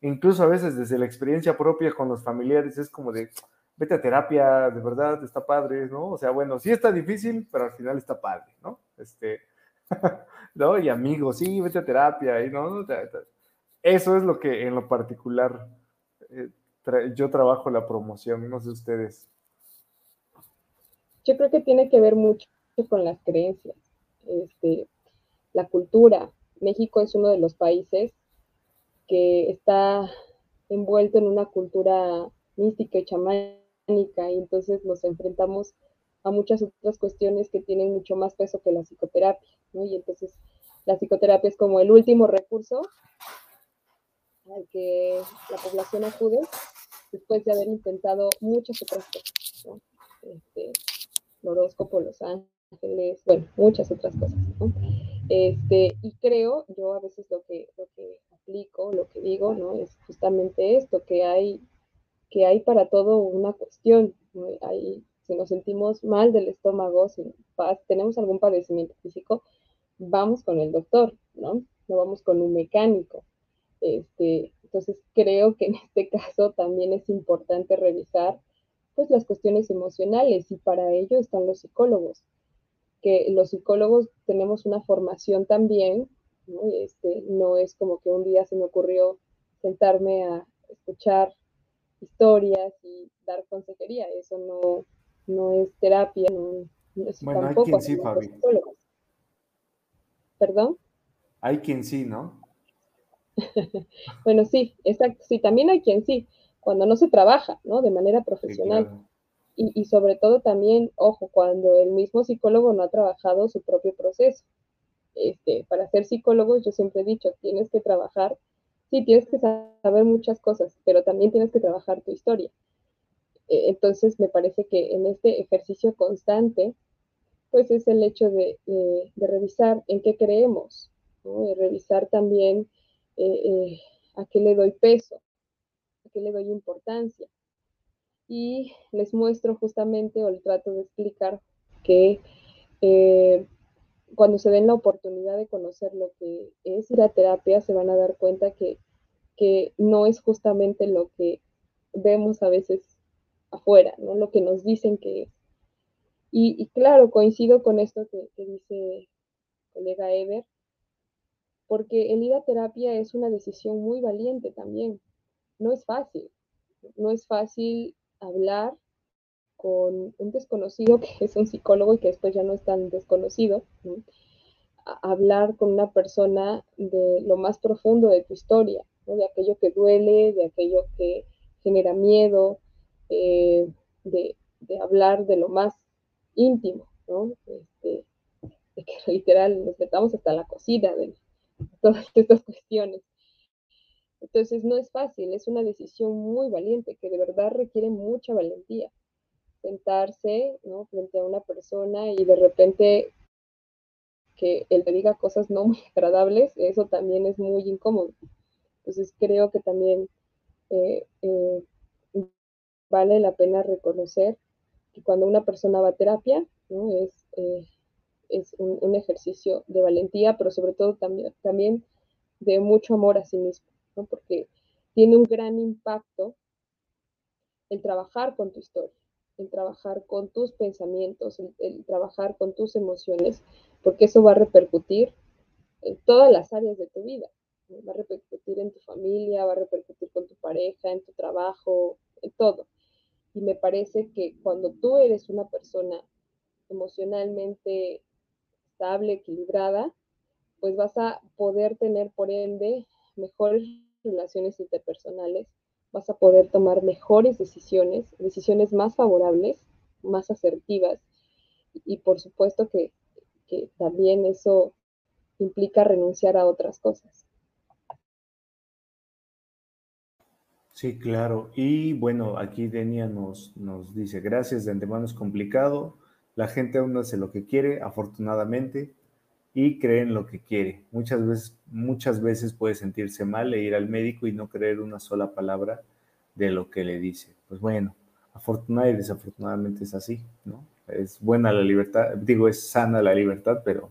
incluso a veces desde la experiencia propia con los familiares es como de, vete a terapia, de verdad, está padre, ¿no? O sea, bueno, sí está difícil, pero al final está padre, ¿no? Este, ¿no? Y amigos, sí, vete a terapia, y no, eso es lo que en lo particular eh, yo trabajo la promoción, no sé ustedes. Yo creo que tiene que ver mucho con las creencias, este, la cultura. México es uno de los países que está envuelto en una cultura mística y chamánica y entonces nos enfrentamos a muchas otras cuestiones que tienen mucho más peso que la psicoterapia, ¿no? Y entonces la psicoterapia es como el último recurso al que la población acude después de haber intentado muchas otras cosas. Este, el horóscopo, los ángeles, bueno, muchas otras cosas. Este, y creo, yo a veces lo que, lo que aplico, lo que digo, ¿no? Es justamente esto, que hay que hay para todo una cuestión. si nos sentimos mal del estómago, si tenemos algún padecimiento físico, vamos con el doctor, ¿no? No vamos con un mecánico. Este, entonces creo que en este caso también es importante revisar pues las cuestiones emocionales y para ello están los psicólogos, que los psicólogos tenemos una formación también, ¿no? Este, no es como que un día se me ocurrió sentarme a escuchar historias y dar consejería. Eso no, no es terapia, no, bueno, hay quien sí, Fabi. ¿Perdón? Hay quien sí, ¿no? bueno, sí, exacto. Sí, también hay quien sí. cuando no se trabaja, ¿no? De manera profesional. y, y, sobre todo también, ojo, cuando el mismo psicólogo no ha trabajado su propio proceso. Este, para ser psicólogo, yo siempre he dicho, tienes que trabajar, sí, tienes que saber muchas cosas, pero también tienes que trabajar tu historia. E, entonces, me parece que en este ejercicio constante, pues es el hecho de, revisar en qué creemos, de revisar también eh, eh, a qué le doy peso, a qué le doy importancia. Y les muestro justamente o el trato de explicar que eh, cuando se den la oportunidad de conocer lo que es ir a terapia, se van a dar cuenta que, que no es justamente lo que vemos a veces afuera, ¿no? Lo que nos dicen que es. Y, claro, coincido con esto que, que dice colega Ever, porque el ir a terapia es una decisión muy valiente también. No es fácil, no es fácil hablar con un desconocido que es un psicólogo y que después ya no es tan desconocido, hablar con una persona de lo más profundo de tu historia, de aquello que duele, de aquello que genera miedo, eh, de, hablar de lo más íntimo. Este, de que literal nos metamos hasta la cocina de todas estas cuestiones. Entonces no es fácil, es una decisión muy valiente que de verdad requiere mucha valentía sentarse ¿no? frente a una persona y de repente que él te diga cosas no muy agradables, eso también es muy incómodo. Entonces creo que también eh, eh, vale la pena reconocer que cuando una persona va a terapia, es, eh, un, ejercicio de valentía, pero sobre todo también, de mucho amor a sí mismo, porque tiene un gran impacto el trabajar con tu historia el trabajar con tus pensamientos, el, trabajar con tus emociones, porque eso va a repercutir en todas las áreas de tu vida. Va a repercutir en tu familia, va a repercutir con tu pareja, en tu trabajo, en todo. Y me parece que cuando tú eres una persona emocionalmente estable, equilibrada, pues vas a poder tener, por ende, mejores relaciones interpersonales, vas a poder tomar mejores decisiones, decisiones más favorables, más asertivas y por supuesto que, también eso implica renunciar a otras cosas. Sí, claro. Y bueno, aquí Denia nos, nos dice, gracias, de antemano es complicado, la gente aún hace lo que quiere, afortunadamente, y cree en lo que quiere. Muchas veces, muchas veces puede sentirse mal e ir al médico y no creer una sola palabra de lo que le dice. Pues bueno, afortunadamente y desafortunadamente es así, ¿no? Es buena la libertad, digo, es sana la libertad, pero,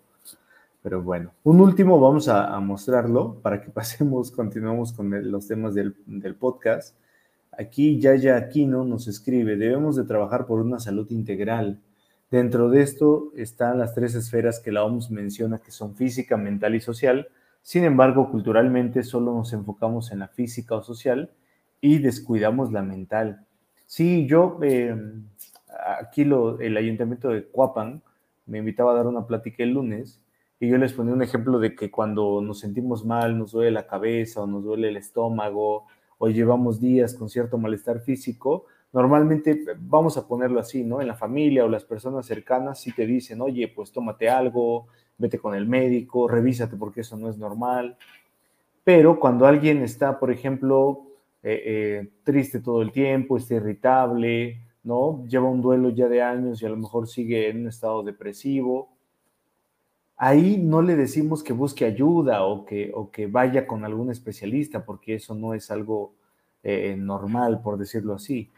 pero bueno. Un último, vamos a, mostrarlo para que pasemos, continuemos con los temas del, del podcast. Aquí Yaya Aquino nos escribe, debemos de trabajar por una salud integral Dentro de esto están las tres esferas que la OMS menciona que son física, mental y social. Sin embargo, culturalmente solo nos enfocamos en la física o social y descuidamos la mental. Sí, yo, em, aquí el ayuntamiento de Cuapan me invitaba a dar una plática el lunes y yo les ponía un ejemplo de que cuando nos sentimos mal, nos duele la cabeza o nos duele el estómago o llevamos días con cierto malestar físico, normalmente vamos a ponerlo así, ¿no? En la familia o las personas cercanas sí te dicen, oye, pues tómate algo, vete con el médico, revísate porque eso no es normal. Pero cuando alguien está, por ejemplo, eh, eh, triste todo el tiempo, está irritable, ¿no? Lleva un duelo ya de años y a lo mejor sigue en un estado depresivo. Ahí no le decimos que busque ayuda o que, o que vaya con algún especialista, porque eso no es algo eh, normal, por decirlo así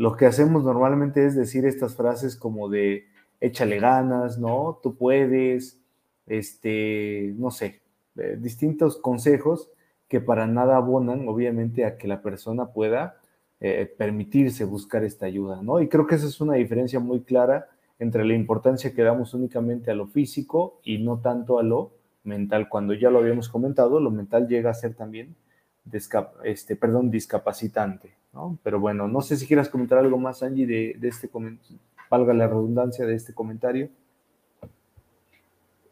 lo que hacemos normalmente es decir estas frases como de échale ganas, ¿no? Tú puedes, este, no sé, eh, distintos consejos que para nada abonan, obviamente, a que la persona pueda eh, permitirse buscar esta ayuda, ¿no? Y creo que esa es una diferencia muy clara entre la importancia que damos únicamente a lo físico y no tanto a lo mental. Cuando ya lo habíamos comentado, lo mental llega a ser también este, perdón, discapacitante, Pero bueno, no sé si quieras comentar algo más, Angie, de, de este comentario, valga la redundancia de este comentario.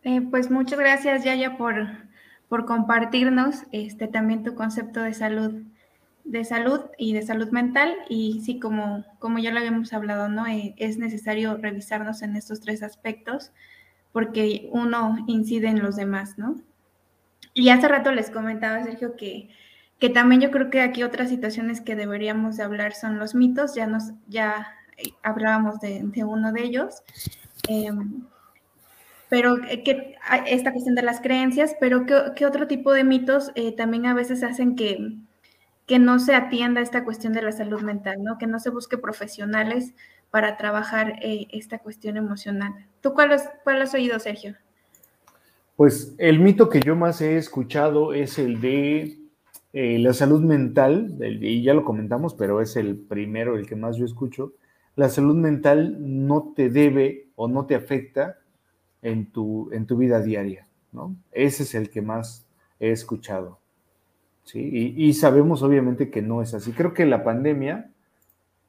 Eh, pues muchas gracias, Yaya, por, por compartirnos este, también tu concepto de salud de salud y de salud mental y sí, como, como ya lo habíamos hablado, ¿no? Eh, es necesario revisarnos en estos tres aspectos porque uno incide en los demás, ¿no? Y hace rato les comentaba, Sergio, que, que también yo creo que aquí otras situaciones que deberíamos de hablar son los mitos, ya nos, ya hablábamos de, uno de ellos, em, pero que, esta cuestión de las creencias, pero ¿qué, otro tipo de mitos eh, también a veces hacen que, que no se atienda esta cuestión de la salud mental, ¿no? Que no se busque profesionales para trabajar eh, esta cuestión emocional. ¿Tú cuál has, cuál has oído, Sergio? Pues el mito que yo más he escuchado es el de eh, la salud mental, y ya lo comentamos, pero es el primero, el que más yo escucho. La salud mental no te debe o no te afecta en tu, en tu vida diaria, ¿no? Ese es el que más he escuchado. Y, sabemos obviamente que no es así. Creo que la pandemia,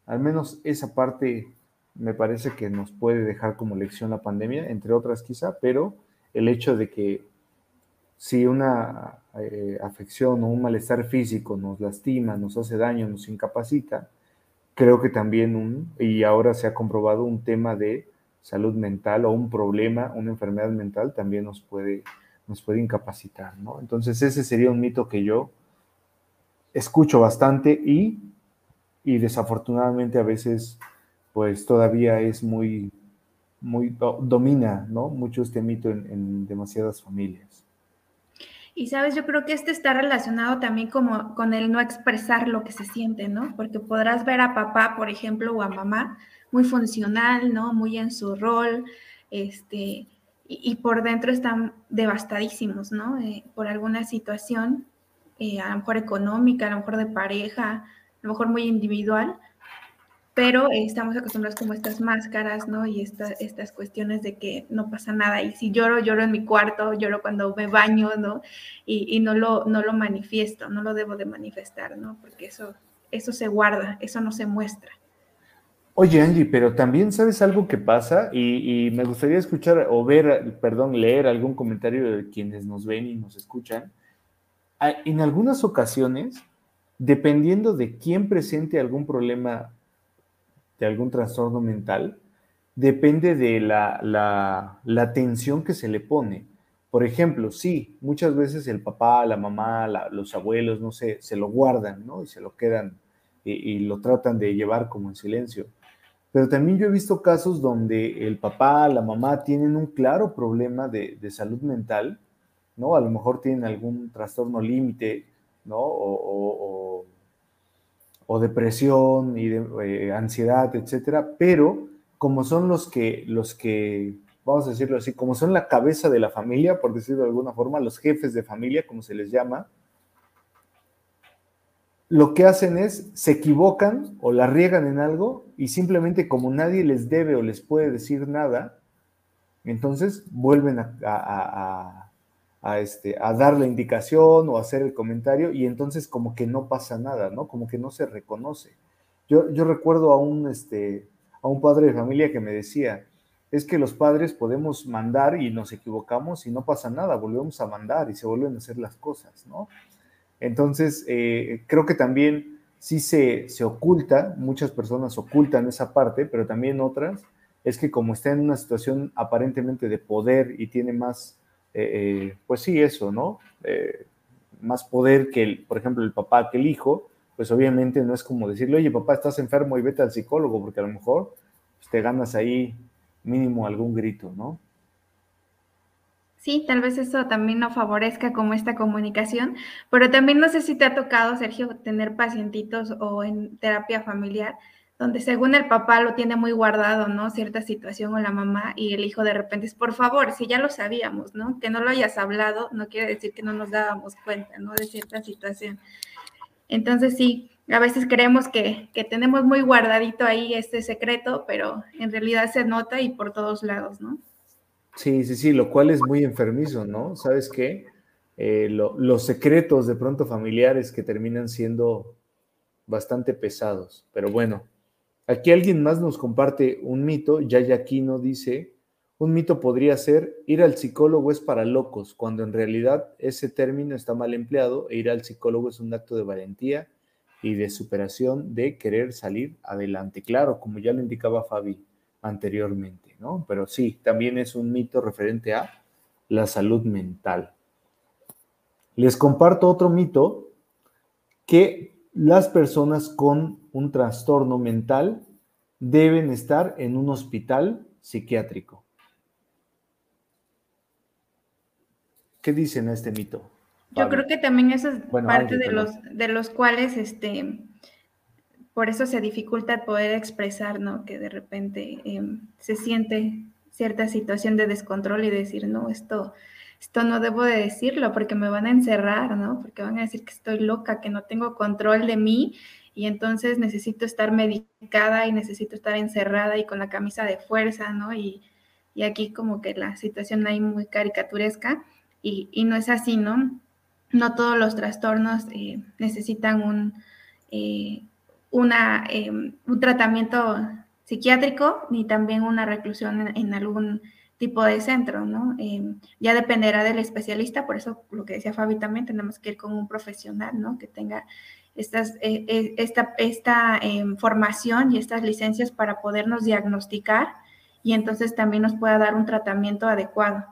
al menos esa parte, me parece que nos puede dejar como lección la pandemia, entre otras quizá, pero el hecho de que si una eh, afección o un malestar físico nos lastima, nos hace daño, nos incapacita, creo que también un, y ahora se ha comprobado un tema de salud mental o un problema, una enfermedad mental también nos puede, nos puede incapacitar, ¿no? Entonces ese sería un mito que yo escucho bastante y, y desafortunadamente a veces pues todavía es muy, muy, domina, ¿no? Mucho este mito en, demasiadas familias. Y sabes, yo creo que este está relacionado también como con el no expresar lo que se siente, ¿no? Porque podrás ver a papá, por ejemplo, o a mamá muy funcional, ¿no? Muy en su rol, este, y, por dentro están devastadísimos, ¿no? Eh, por alguna situación eh, a lo mejor económica, a lo mejor de pareja, a lo mejor muy individual, pero estamos acostumbrados como estas máscaras, ¿no? Y estas cuestiones de que no pasa nada. Y si lloro, lloro en mi cuarto, lloro cuando me baño, ¿no? Y, no, lo, no lo manifiesto, no lo debo de manifestar, ¿no? Porque eso, eso se guarda, eso no se muestra. Oye, Angie, pero también sabes algo que pasa y, y, me gustaría escuchar o ver, perdón, leer algún comentario de quienes nos ven y nos escuchan. Ah, en algunas ocasiones, dependiendo de quién presente algún problema de algún trastorno mental, depende de la, la, atención que se le pone. Por ejemplo, sí, muchas veces el papá, la mamá, los abuelos, no sé, se lo guardan, ¿no? Y se lo quedan y, lo tratan de llevar como en silencio. Pero también yo he visto casos donde el papá, la mamá tienen un claro problema de, de salud mental ¿no? A lo mejor tienen algún trastorno límite, ¿no? Depresión y de, eh, ansiedad, etcétera, pero como son los que, los que, vamos a decirlo así, como son la cabeza de la familia, por decirlo de alguna forma, los jefes de familia, como se les llama, lo que hacen es, se equivocan o la riegan en algo y simplemente como nadie les debe o les puede decir nada, entonces vuelven a, este, a dar la indicación o hacer el comentario y entonces como que no pasa nada, ¿no? Como que no se reconoce. Yo, yo recuerdo a un, este, a un padre de familia que me decía, es que los padres podemos mandar y nos equivocamos y no pasa nada, volvemos a mandar y se vuelven a hacer las cosas, ¿no? Entonces, eh, creo que también sí se, se oculta, muchas personas ocultan esa parte, pero también otras, es que como está en una situación aparentemente de poder y tiene más eh, eh, pues sí, eso, ¿no? Eh, más poder que, el, por ejemplo, el papá que el hijo, pues obviamente no es como decirle, oye, papá, estás enfermo y vete al psicólogo, porque a lo mejor pues, te ganas ahí mínimo algún grito, ¿no? Sí, tal vez eso también no favorezca como esta comunicación, pero también no sé si te ha tocado, Sergio, tener pacientitos o en terapia familiar donde según el papá lo tiene muy guardado, ¿no? Cierta situación o la mamá y el hijo de repente es, por favor, si ya lo sabíamos, ¿no? Que no lo hayas hablado no quiere decir que no nos dábamos cuenta, ¿no? De cierta situación. Entonces sí, a veces creemos que, que tenemos muy guardadito ahí este secreto, pero en realidad se nota y por todos lados, ¿no? Sí, sí, sí, lo cual es muy enfermizo, ¿no? ¿Sabes qué? Eh, los secretos de pronto familiares que terminan siendo bastante pesados, pero bueno, Aquí alguien más nos comparte un mito, Yaya Kino dice, un mito podría ser ir al psicólogo es para locos, cuando en realidad ese término está mal empleado e ir al psicólogo es un acto de valentía y de superación de querer salir adelante. Claro, como ya lo indicaba Fabi anteriormente, ¿no? Pero sí, también es un mito referente a la salud mental. Les comparto otro mito que las personas con un trastorno mental deben estar en un hospital psiquiátrico. ¿Qué dicen a este mito? Yo creo que también eso es parte de los, de los cuales, este, por eso se dificulta poder expresar, ¿no? Que de repente em, se siente cierta situación de descontrol y decir, no, esto, esto no debo de decirlo porque me van a encerrar, ¿no? Porque van a decir que estoy loca, que no tengo control de mí y entonces necesito estar medicada y necesito estar encerrada y con la camisa de fuerza, ¿no? Y, y aquí como que la situación ahí muy caricaturesca y, y no es así, ¿no? no todos los trastornos eh, necesitan un, eh, una, em, un tratamiento psiquiátrico ni también una reclusión en, algún tipo de centro, ¿no? Em, ya dependerá del especialista, por eso lo que decía Fabi también, tenemos que ir con un profesional, ¿no? Que tenga estas, eh, esta, esta em, formación y estas licencias para podernos diagnosticar y entonces también nos pueda dar un tratamiento adecuado.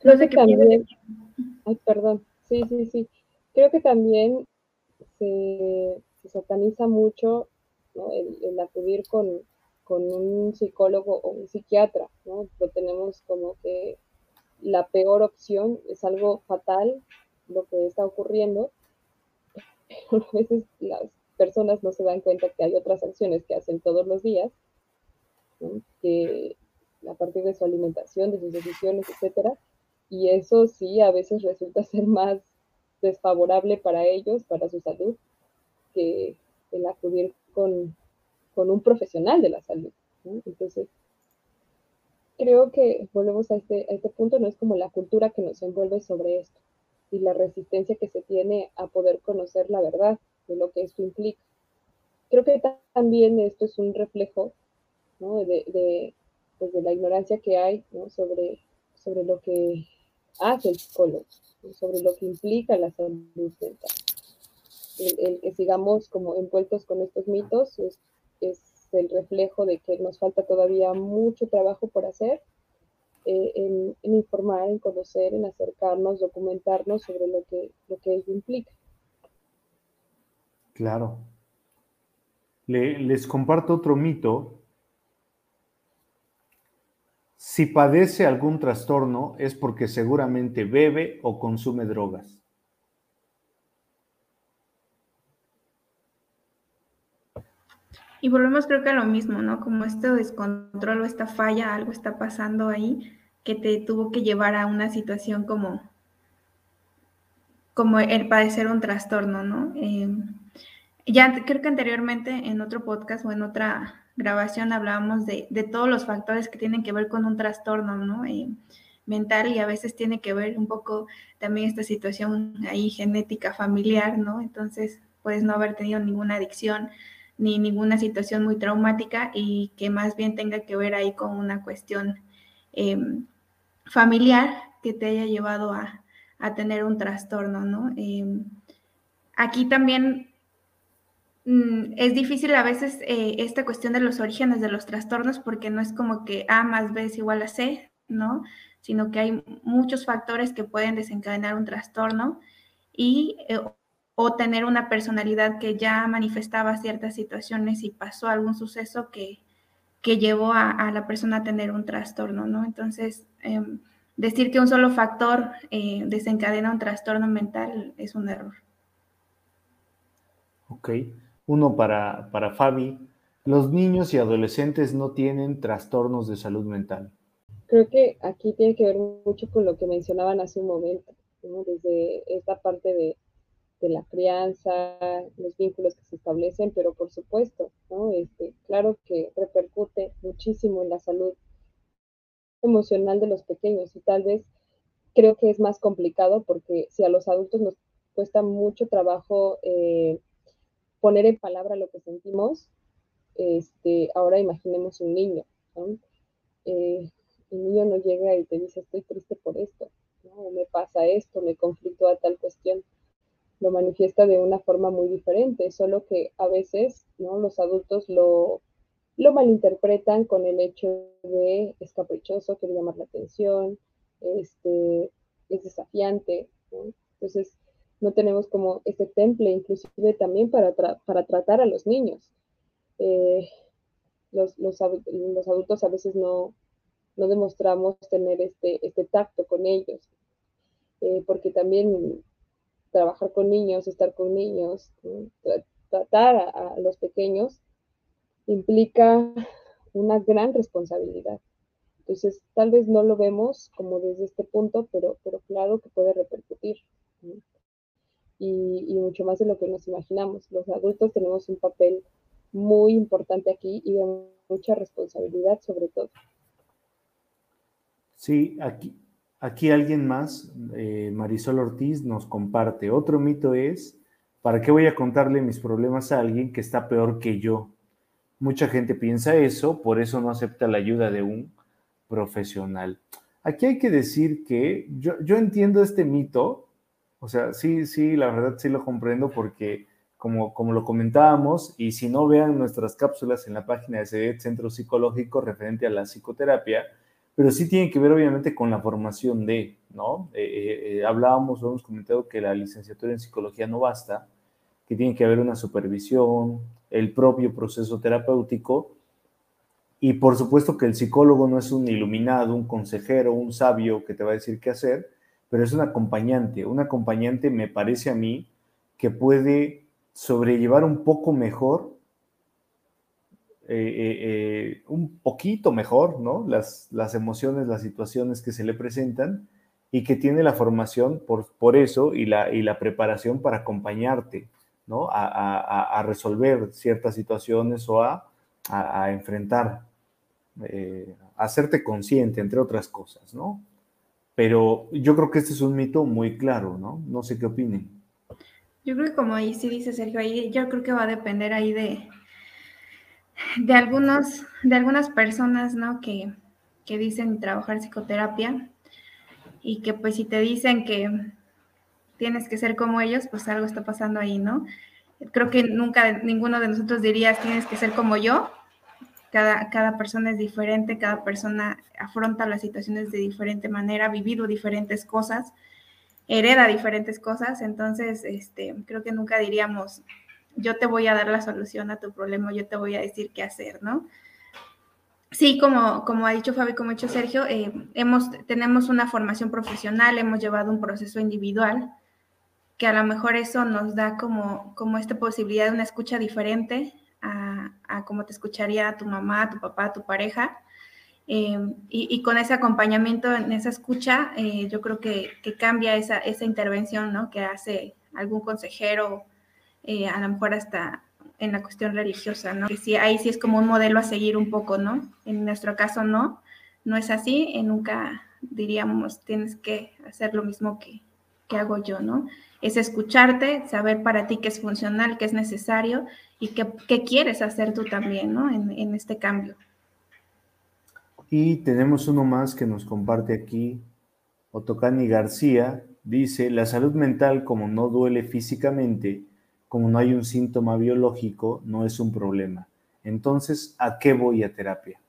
Creo que también, ay, perdón, sí, sí, sí. Creo que también se, sataniza mucho el, acudir con, un psicólogo o un psiquiatra, ¿no? Lo tenemos como que la peor opción, es algo fatal lo que está ocurriendo, pero a veces las personas no se dan cuenta que hay otras acciones que hacen todos los días, que a partir de su alimentación, de sus decisiones, etcétera, y eso sí a veces resulta ser más desfavorable para ellos, para su salud, que el acudir con, un profesional de la salud. Entonces, creo que volvemos a este, a este punto, no es como la cultura que nos envuelve sobre esto y la resistencia que se tiene a poder conocer la verdad de lo que esto implica. Creo que también esto es un reflejo ¿no? de, pues de, la ignorancia que hay sobre, sobre lo que hace el psicólogo, sobre lo que implica la salud mental. El, que sigamos como envueltos con estos mitos es, el reflejo de que nos falta todavía mucho trabajo por hacer eh, en, informar, en conocer, en acercarnos, documentarnos sobre lo que, lo que ello implica. Claro. les comparto otro mito si padece algún trastorno es porque seguramente bebe o consume drogas. Y volvemos creo que a lo mismo, ¿no? Como este descontrol o esta falla, algo está pasando ahí que te tuvo que llevar a una situación como, como el padecer un trastorno, ¿no? Eh, ya creo que anteriormente en otro podcast o en otra grabación hablábamos de, todos los factores que tienen que ver con un trastorno, ¿no? Eh, mental y a veces tiene que ver un poco también esta situación ahí genética familiar, ¿no? Entonces, puedes no haber tenido ninguna adicción ni ninguna situación muy traumática y que más bien tenga que ver ahí con una cuestión em, familiar que te haya llevado a, tener un trastorno, ¿no? Em, aquí también Mm, es difícil a veces eh, esta cuestión de los orígenes de los trastornos porque no es como que A más B es igual a C, ¿no? Sino que hay muchos factores que pueden desencadenar un trastorno y eh, o tener una personalidad que ya manifestaba ciertas situaciones y pasó algún suceso que, que llevó a, la persona a tener un trastorno, ¿no? Entonces, em, decir que un solo factor eh, desencadena un trastorno mental es un error. Ok. Uno para, para Fabi. Los niños y adolescentes no tienen trastornos de salud mental. Creo que aquí tiene que ver mucho con lo que mencionaban hace un momento, desde esta parte de, la crianza, los vínculos que se establecen, pero por supuesto, ¿no? Este, claro que repercute muchísimo en la salud emocional de los pequeños y tal vez creo que es más complicado porque si a los adultos nos cuesta mucho trabajo eh, poner en palabra lo que sentimos, este, ahora imaginemos un niño, ¿no? Eh, el niño no llega y te dice, estoy triste por esto, ¿no? me pasa esto, me conflicto a tal cuestión. Lo manifiesta de una forma muy diferente, solo que a veces ¿no? los adultos lo, malinterpretan con el hecho de es caprichoso, quiere llamar la atención, este, es desafiante. Entonces, no tenemos como ese temple, inclusive también para, tratar a los niños. Eh, los, adultos a veces no, no demostramos tener este, este tacto con ellos, eh, porque también trabajar con niños, estar con niños, tratar a, los pequeños implica una gran responsabilidad. Entonces, tal vez no lo vemos como desde este punto, pero, pero claro que puede repercutir. Y, y, mucho más de lo que nos imaginamos. Los adultos tenemos un papel muy importante aquí y de mucha responsabilidad sobre todo. Sí, aquí, aquí alguien más, eh, Marisol Ortiz, nos comparte. Otro mito es, ¿para qué voy a contarle mis problemas a alguien que está peor que yo? Mucha gente piensa eso, por eso no acepta la ayuda de un profesional. Aquí hay que decir que yo, yo entiendo este mito, o sea, sí, sí, la verdad sí lo comprendo porque como, como lo comentábamos, y si no vean nuestras cápsulas en la página de CEDET, Centro Psicológico, referente a la psicoterapia, pero sí tiene que ver obviamente con la formación de, ¿no? Eh, eh, eh, hablábamos, hemos comentado que la licenciatura en psicología no basta, que tiene que haber una supervisión, el propio proceso terapéutico, y por supuesto que el psicólogo no es un iluminado, un consejero, un sabio que te va a decir qué hacer, pero es un acompañante. Un acompañante me parece a mí que puede sobrellevar un poco mejor, eh, eh, eh, un poquito mejor, ¿no? Las, las emociones, las situaciones que se le presentan y que tiene la formación por, por eso y la, y la preparación para acompañarte, ¿no? A, resolver ciertas situaciones o a, enfrentar, a hacerte consciente, entre otras cosas, ¿no? Pero yo creo que este es un mito muy claro, ¿no? No sé qué opinen. Yo creo que como ahí sí dice Sergio, ahí yo creo que va a depender ahí de, de algunos, de algunas personas, ¿no? Que, que dicen trabajar psicoterapia y que pues si te dicen que tienes que ser como ellos, pues algo está pasando ahí, ¿no? Creo que nunca ninguno de nosotros dirías tienes que ser como yo. Cada, cada persona es diferente, cada persona afronta las situaciones de diferente manera, ha vivido diferentes cosas hereda diferentes cosas, entonces este, creo que nunca diríamos, yo te voy a dar la solución a tu problema, yo te voy a decir qué hacer, ¿no? Sí, como, como ha dicho Fabi, como ha dicho Sergio, eh, hemos, tenemos una formación profesional, hemos llevado un proceso individual, que a lo mejor eso nos da como, como esta posibilidad de una escucha diferente a, a cómo te escucharía tu mamá, tu papá, tu pareja, Em, y, con ese acompañamiento, en esa escucha, eh, yo creo que, cambia esa, esa, intervención ¿no? que hace algún consejero, eh, a lo mejor hasta en la cuestión religiosa, ¿no? Que sí, ahí sí es como un modelo a seguir un poco, ¿no? En nuestro caso no, no es así, y nunca diríamos tienes que hacer lo mismo que, que hago yo, ¿no? Es escucharte, saber para ti qué es funcional, qué es necesario y qué, qué quieres hacer tú también, ¿no? En, en este cambio. Y tenemos uno más que nos comparte aquí, Otocani García, dice, la salud mental como no duele físicamente, como no hay un síntoma biológico, no es un problema. Entonces, ¿a qué voy a terapia?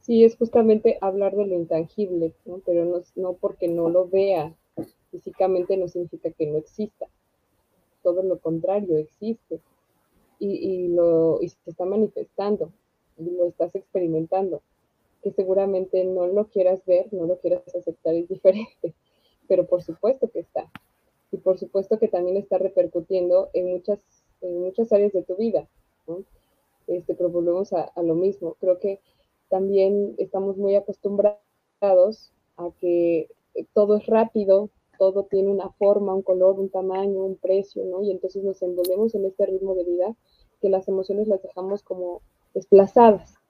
Sí, es justamente hablar de lo intangible, pero no, porque no lo vea físicamente no significa que no exista. Todo lo contrario, existe y, lo, y se está manifestando, y lo estás experimentando. Que seguramente no lo quieras ver, no lo quieras aceptar, es diferente, pero por supuesto que está. Y por supuesto que también está repercutiendo en muchas, en muchas áreas de tu vida. Este, pero volvemos a, a lo mismo. Creo que también estamos muy acostumbrados a que todo es rápido, todo tiene una forma, un color, un tamaño, un precio, ¿no? Y entonces nos envolvemos en este ritmo de vida que las emociones las dejamos como desplazadas.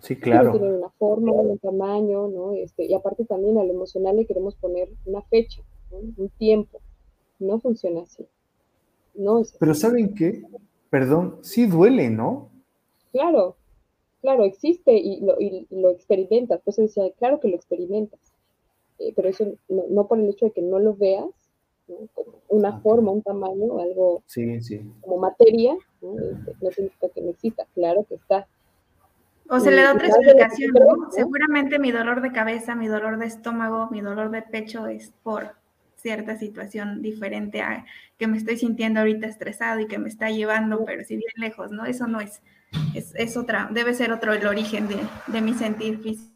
Sí, claro. Tienen una forma, un tamaño, ¿no? Este, y aparte también al emocional le queremos poner una fecha, un tiempo. No funciona así. No es Pero ¿saben qué? Perdón, sí duele, ¿no? Claro, claro, existe y lo, y lo experimentas. Pues decía, claro que lo experimentas. eh, pero eso no, por el hecho de que no lo veas, una forma, un tamaño, algo como materia, ¿no? Este, no significa que no exista, claro que está. O se le da otra explicación, ¿no? Seguramente mi dolor de cabeza, mi dolor de estómago, mi dolor de pecho es por cierta situación diferente a que me estoy sintiendo ahorita estresado y que me está llevando, pero si bien lejos, ¿no? Eso no es, es, otra, debe ser otro el origen de, mi sentir físico.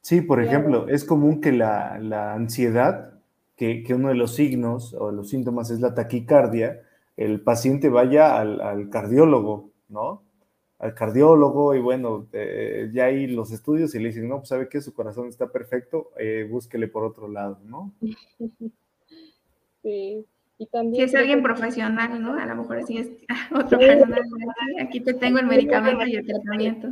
Sí, por ejemplo, es común que la, ansiedad, que, uno de los signos o los síntomas es la taquicardia, el paciente vaya al, al cardiólogo, ¿no? Al cardiólogo y bueno, eh, ya hay los estudios y le dicen, no, pues sabe que su corazón está perfecto, eh, búsquele por otro lado, ¿no? Sí, y también... Si es alguien profesional, ¿no? A lo mejor sí es otro personal. Aquí te tengo el medicamento y el tratamiento.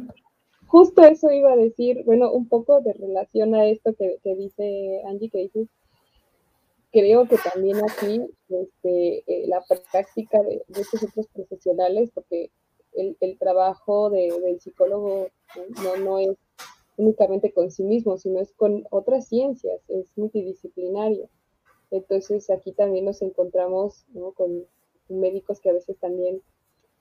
Justo eso iba a decir, bueno, un poco de relación a esto que, dice Angie, que dices, creo que también aquí este, eh, la práctica de, de estos otros profesionales, porque el, trabajo del psicólogo no, no es únicamente con sí mismo, sino es con otras ciencias, es multidisciplinario. Entonces aquí también nos encontramos con médicos que a veces también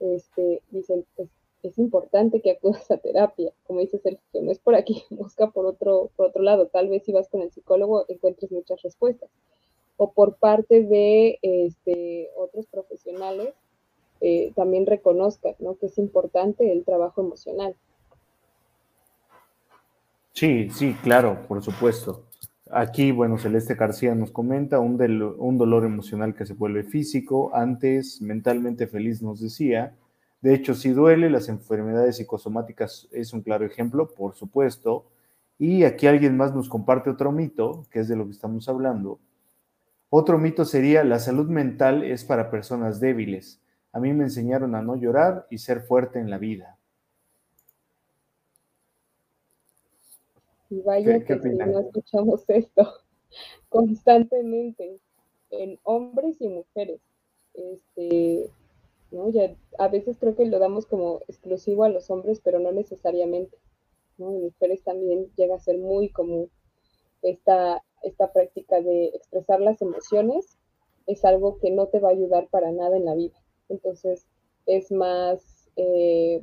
este, dicen, es, es, importante que acudas a terapia, como dices, que no es por aquí, busca por otro, por otro lado, tal vez si vas con el psicólogo encuentres muchas respuestas. O por parte de este, otros profesionales eh, también reconozca ¿no? que es importante el trabajo emocional. Sí, sí, claro, por supuesto. Aquí, bueno, Celeste García nos comenta un, un dolor emocional que se vuelve físico. Antes, mentalmente feliz nos decía. De hecho, si duele, las enfermedades psicosomáticas es un claro ejemplo, por supuesto. Y aquí alguien más nos comparte otro mito, que es de lo que estamos hablando. Otro mito sería, la salud mental es para personas débiles. A mí me enseñaron a no llorar y ser fuerte en la vida. Y vaya que si no escuchamos esto constantemente en hombres y mujeres. Este, ¿no? Ya, a veces creo que lo damos como exclusivo a los hombres, pero no necesariamente. En mujeres también llega a ser muy común esta, esta práctica de expresar las emociones. Es algo que no te va a ayudar para nada en la vida. Entonces es más, eh,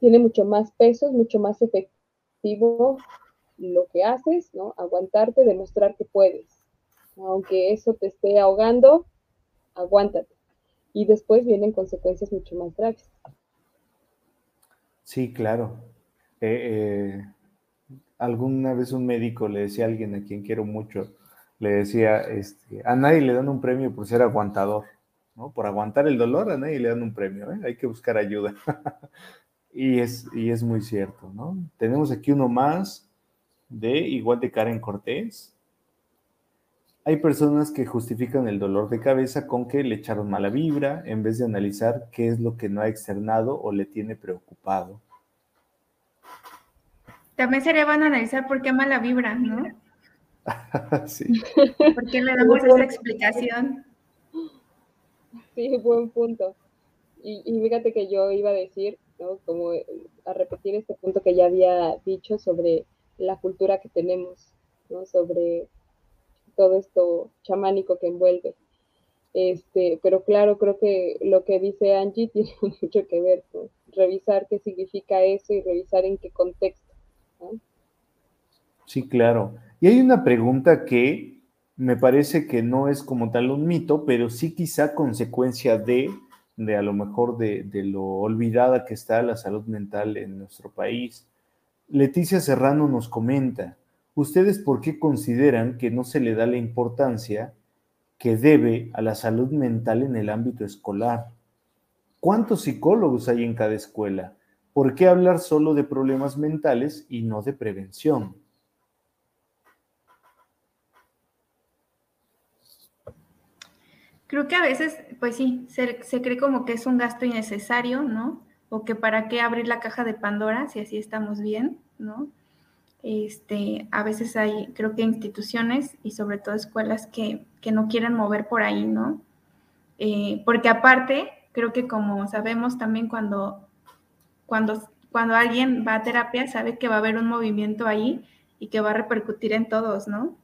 tiene mucho más peso, es mucho más efectivo lo que haces, ¿no? Aguantarte, demostrar que puedes. Aunque eso te esté ahogando, aguántate. Y después vienen consecuencias mucho más graves. Sí, claro. Eh, eh, alguna vez un médico le decía a alguien a quien quiero mucho, le decía, este, a nadie le dan un premio por ser aguantador. Por aguantar el dolor a nadie le dan un premio, ¿eh? hay que buscar ayuda. y, es, y es muy cierto, ¿no? Tenemos aquí uno más de igual de Karen Cortés. Hay personas que justifican el dolor de cabeza con que le echaron mala vibra en vez de analizar qué es lo que no ha externado o le tiene preocupado. También sería bueno analizar por qué mala vibra, ¿no? sí. ¿Por qué le damos esa explicación? Sí, buen punto. Y, fíjate que yo iba a decir, ¿no? Como eh, a repetir este punto que ya había dicho sobre la cultura que tenemos, ¿no? Sobre todo esto chamánico que envuelve. Este, pero claro, creo que lo que dice Angie tiene mucho que ver con revisar qué significa eso y revisar en qué contexto. Sí, claro. Y hay una pregunta que me parece que no es como tal un mito, pero sí quizá consecuencia de, de a lo mejor de, de lo olvidada que está la salud mental en nuestro país. Leticia Serrano nos comenta, ¿ustedes por qué consideran que no se le da la importancia que debe a la salud mental en el ámbito escolar? ¿Cuántos psicólogos hay en cada escuela? ¿Por qué hablar solo de problemas mentales y no de prevención? Creo que a veces, pues sí, se, cree como que es un gasto innecesario, ¿no? O que para qué abrir la caja de Pandora si así estamos bien, ¿no? Este, a veces hay, creo que instituciones y sobre todo escuelas que, no quieren mover por ahí, ¿no? Eh, porque aparte, creo que como sabemos también cuando, cuando, cuando alguien va a terapia, sabe que va a haber un movimiento ahí y que va a repercutir en todos, ¿no?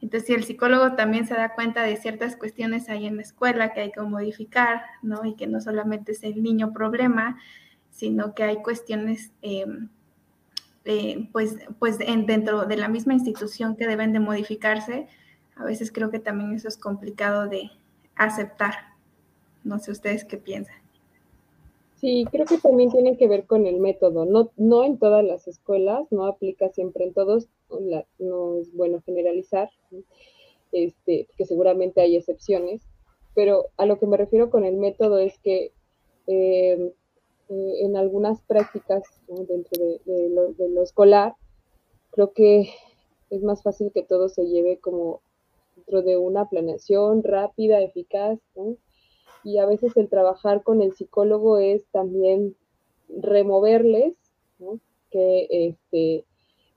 Entonces, si el psicólogo también se da cuenta de ciertas cuestiones ahí en la escuela que hay que modificar, ¿no? Y que no solamente es el niño problema, sino que hay cuestiones, em, eh, pues, pues dentro de la misma institución que deben de modificarse, a veces creo que también eso es complicado de aceptar. No sé ustedes qué piensan. Sí, creo que también tiene que ver con el método. No, no en todas las escuelas, no aplica siempre en todos, no es bueno generalizar, este, que seguramente hay excepciones, pero a lo que me refiero con el método es que em, eh, en algunas prácticas dentro de, lo, escolar, creo que es más fácil que todo se lleve como dentro de una planeación rápida, eficaz, y a veces el trabajar con el psicólogo es también removerles que este,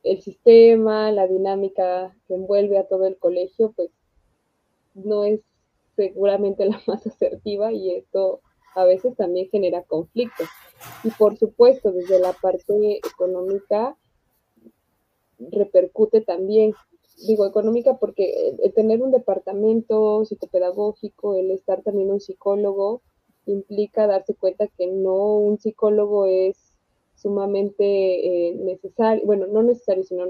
el sistema, la dinámica que envuelve a todo el colegio, pues no es seguramente la más asertiva y esto a veces también genera conflictos. Y por supuesto, desde la parte económica repercute también, digo económica porque el tener un departamento psicopedagógico, el estar también un psicólogo, implica darse cuenta que no un psicólogo es sumamente eh, necesario, bueno, no necesario, sino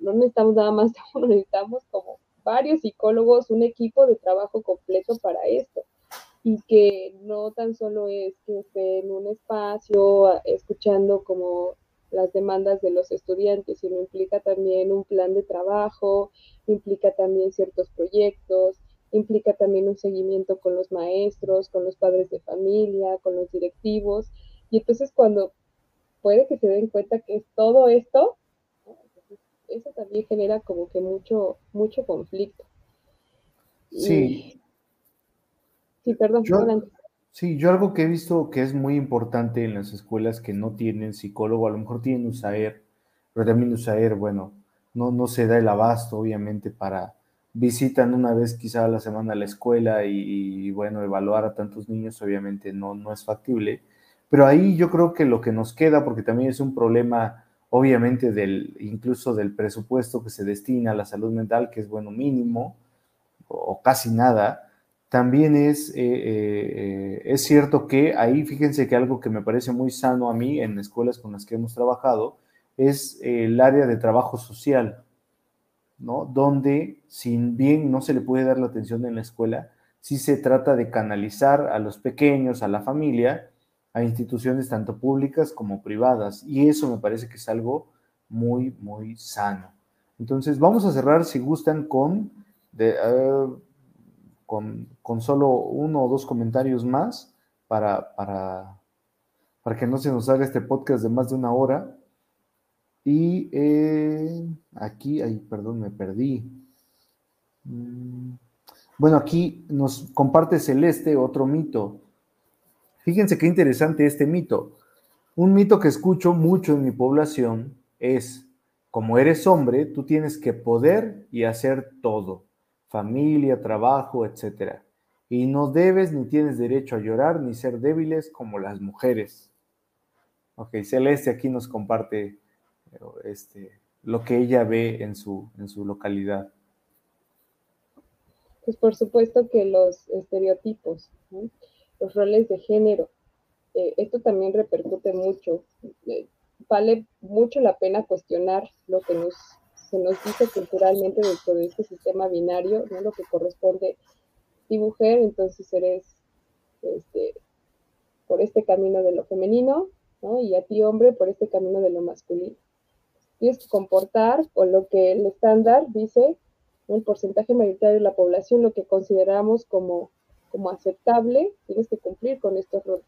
no necesitamos nada más necesitamos como varios psicólogos, un equipo de trabajo completo para esto. Y que no tan solo es que esté en un espacio escuchando como las demandas de los estudiantes, sino implica también un plan de trabajo, implica también ciertos proyectos, implica también un seguimiento con los maestros, con los padres de familia, con los directivos. Y entonces cuando puede que se den cuenta que es todo esto, eso también genera como que mucho, mucho conflicto. Sí. sí, perdón. sí, yo algo que he visto que es muy importante en las escuelas que no tienen psicólogo, a lo mejor tienen USAER, pero también USAER, bueno, no, no se da el abasto, obviamente, para visitan una vez quizá a la semana la escuela y, y, bueno, evaluar a tantos niños, obviamente no, no es factible pero ahí yo creo que lo que nos queda, porque también es un problema, obviamente, del, incluso del presupuesto que se destina a la salud mental, que es bueno mínimo o casi nada, también es, eh, eh, es cierto que ahí fíjense que algo que me parece muy sano a mí en escuelas con las que hemos trabajado es el área de trabajo social, ¿no? Donde, sin bien no se le puede dar la atención en la escuela, sí se trata de canalizar a los pequeños, a la familia, a instituciones tanto públicas como privadas. Y eso me parece que es algo muy, muy sano. Entonces, vamos a cerrar, si gustan, con, de, con, con, solo uno o dos comentarios más para, para, para, que no se nos haga este podcast de más de una hora. Y eh, aquí, ay, perdón, me perdí. Mm, bueno, aquí nos comparte Celeste otro mito. Fíjense qué interesante este mito. Un mito que escucho mucho en mi población es, como eres hombre, tú tienes que poder y hacer todo, familia, trabajo, etc. Y no debes ni tienes derecho a llorar ni ser débiles como las mujeres. Ok, Celeste aquí nos comparte este, lo que ella ve en su, en su localidad. Pues por supuesto que los estereotipos, los roles de género. Eh, esto también repercute mucho. Eh, vale mucho la pena cuestionar lo que nos, se nos dice culturalmente dentro de este sistema binario, ¿no? lo que corresponde. Si mujer, entonces eres este, por este camino de lo femenino, ¿no? y a ti hombre por este camino de lo masculino. Tienes que comportar con lo que el estándar dice, el porcentaje mayoritario de la población, lo que consideramos como como aceptable, tienes que cumplir con estos roles.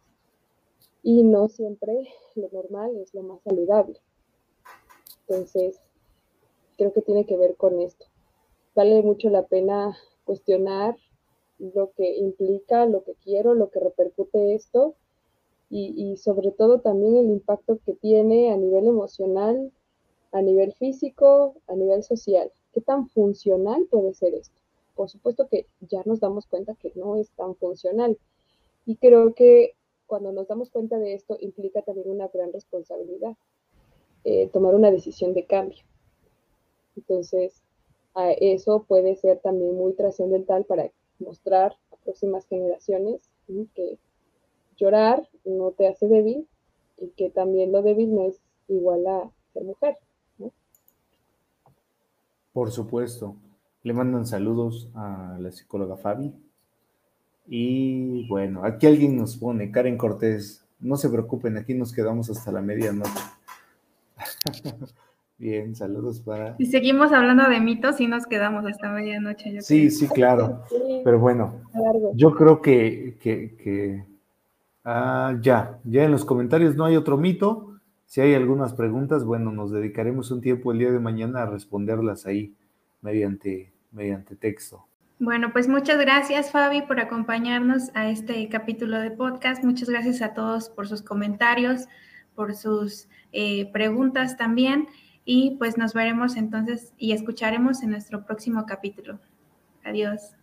Y no siempre lo normal es lo más saludable. Entonces, creo que tiene que ver con esto. Vale mucho la pena cuestionar lo que implica, lo que quiero, lo que repercute esto y, sobre todo también el impacto que tiene a nivel emocional, a nivel físico, a nivel social. ¿Qué tan funcional puede ser esto? Por supuesto que ya nos damos cuenta que no es tan funcional. Y creo que cuando nos damos cuenta de esto implica también una gran responsabilidad, eh, tomar una decisión de cambio. Entonces, eso puede ser también muy trascendental para mostrar a próximas generaciones que llorar no te hace débil y que también lo débil no es igual a ser mujer. Por supuesto. Le mandan saludos a la psicóloga Fabi. Y bueno, aquí alguien nos pone, Karen Cortés, no se preocupen, aquí nos quedamos hasta la medianoche. Bien, saludos para... Y seguimos hablando de mitos y nos quedamos hasta medianoche. sí, sí, claro. Pero bueno, yo creo que, que, ah, ya, ya en los comentarios no hay otro mito. Si hay algunas preguntas, bueno, nos dedicaremos un tiempo el día de mañana a responderlas ahí mediante, mediante texto. Bueno, pues muchas gracias Fabi por acompañarnos a este capítulo de podcast. Muchas gracias a todos por sus comentarios, por sus eh, preguntas también. Y pues nos veremos entonces y escucharemos en nuestro próximo capítulo. Adiós.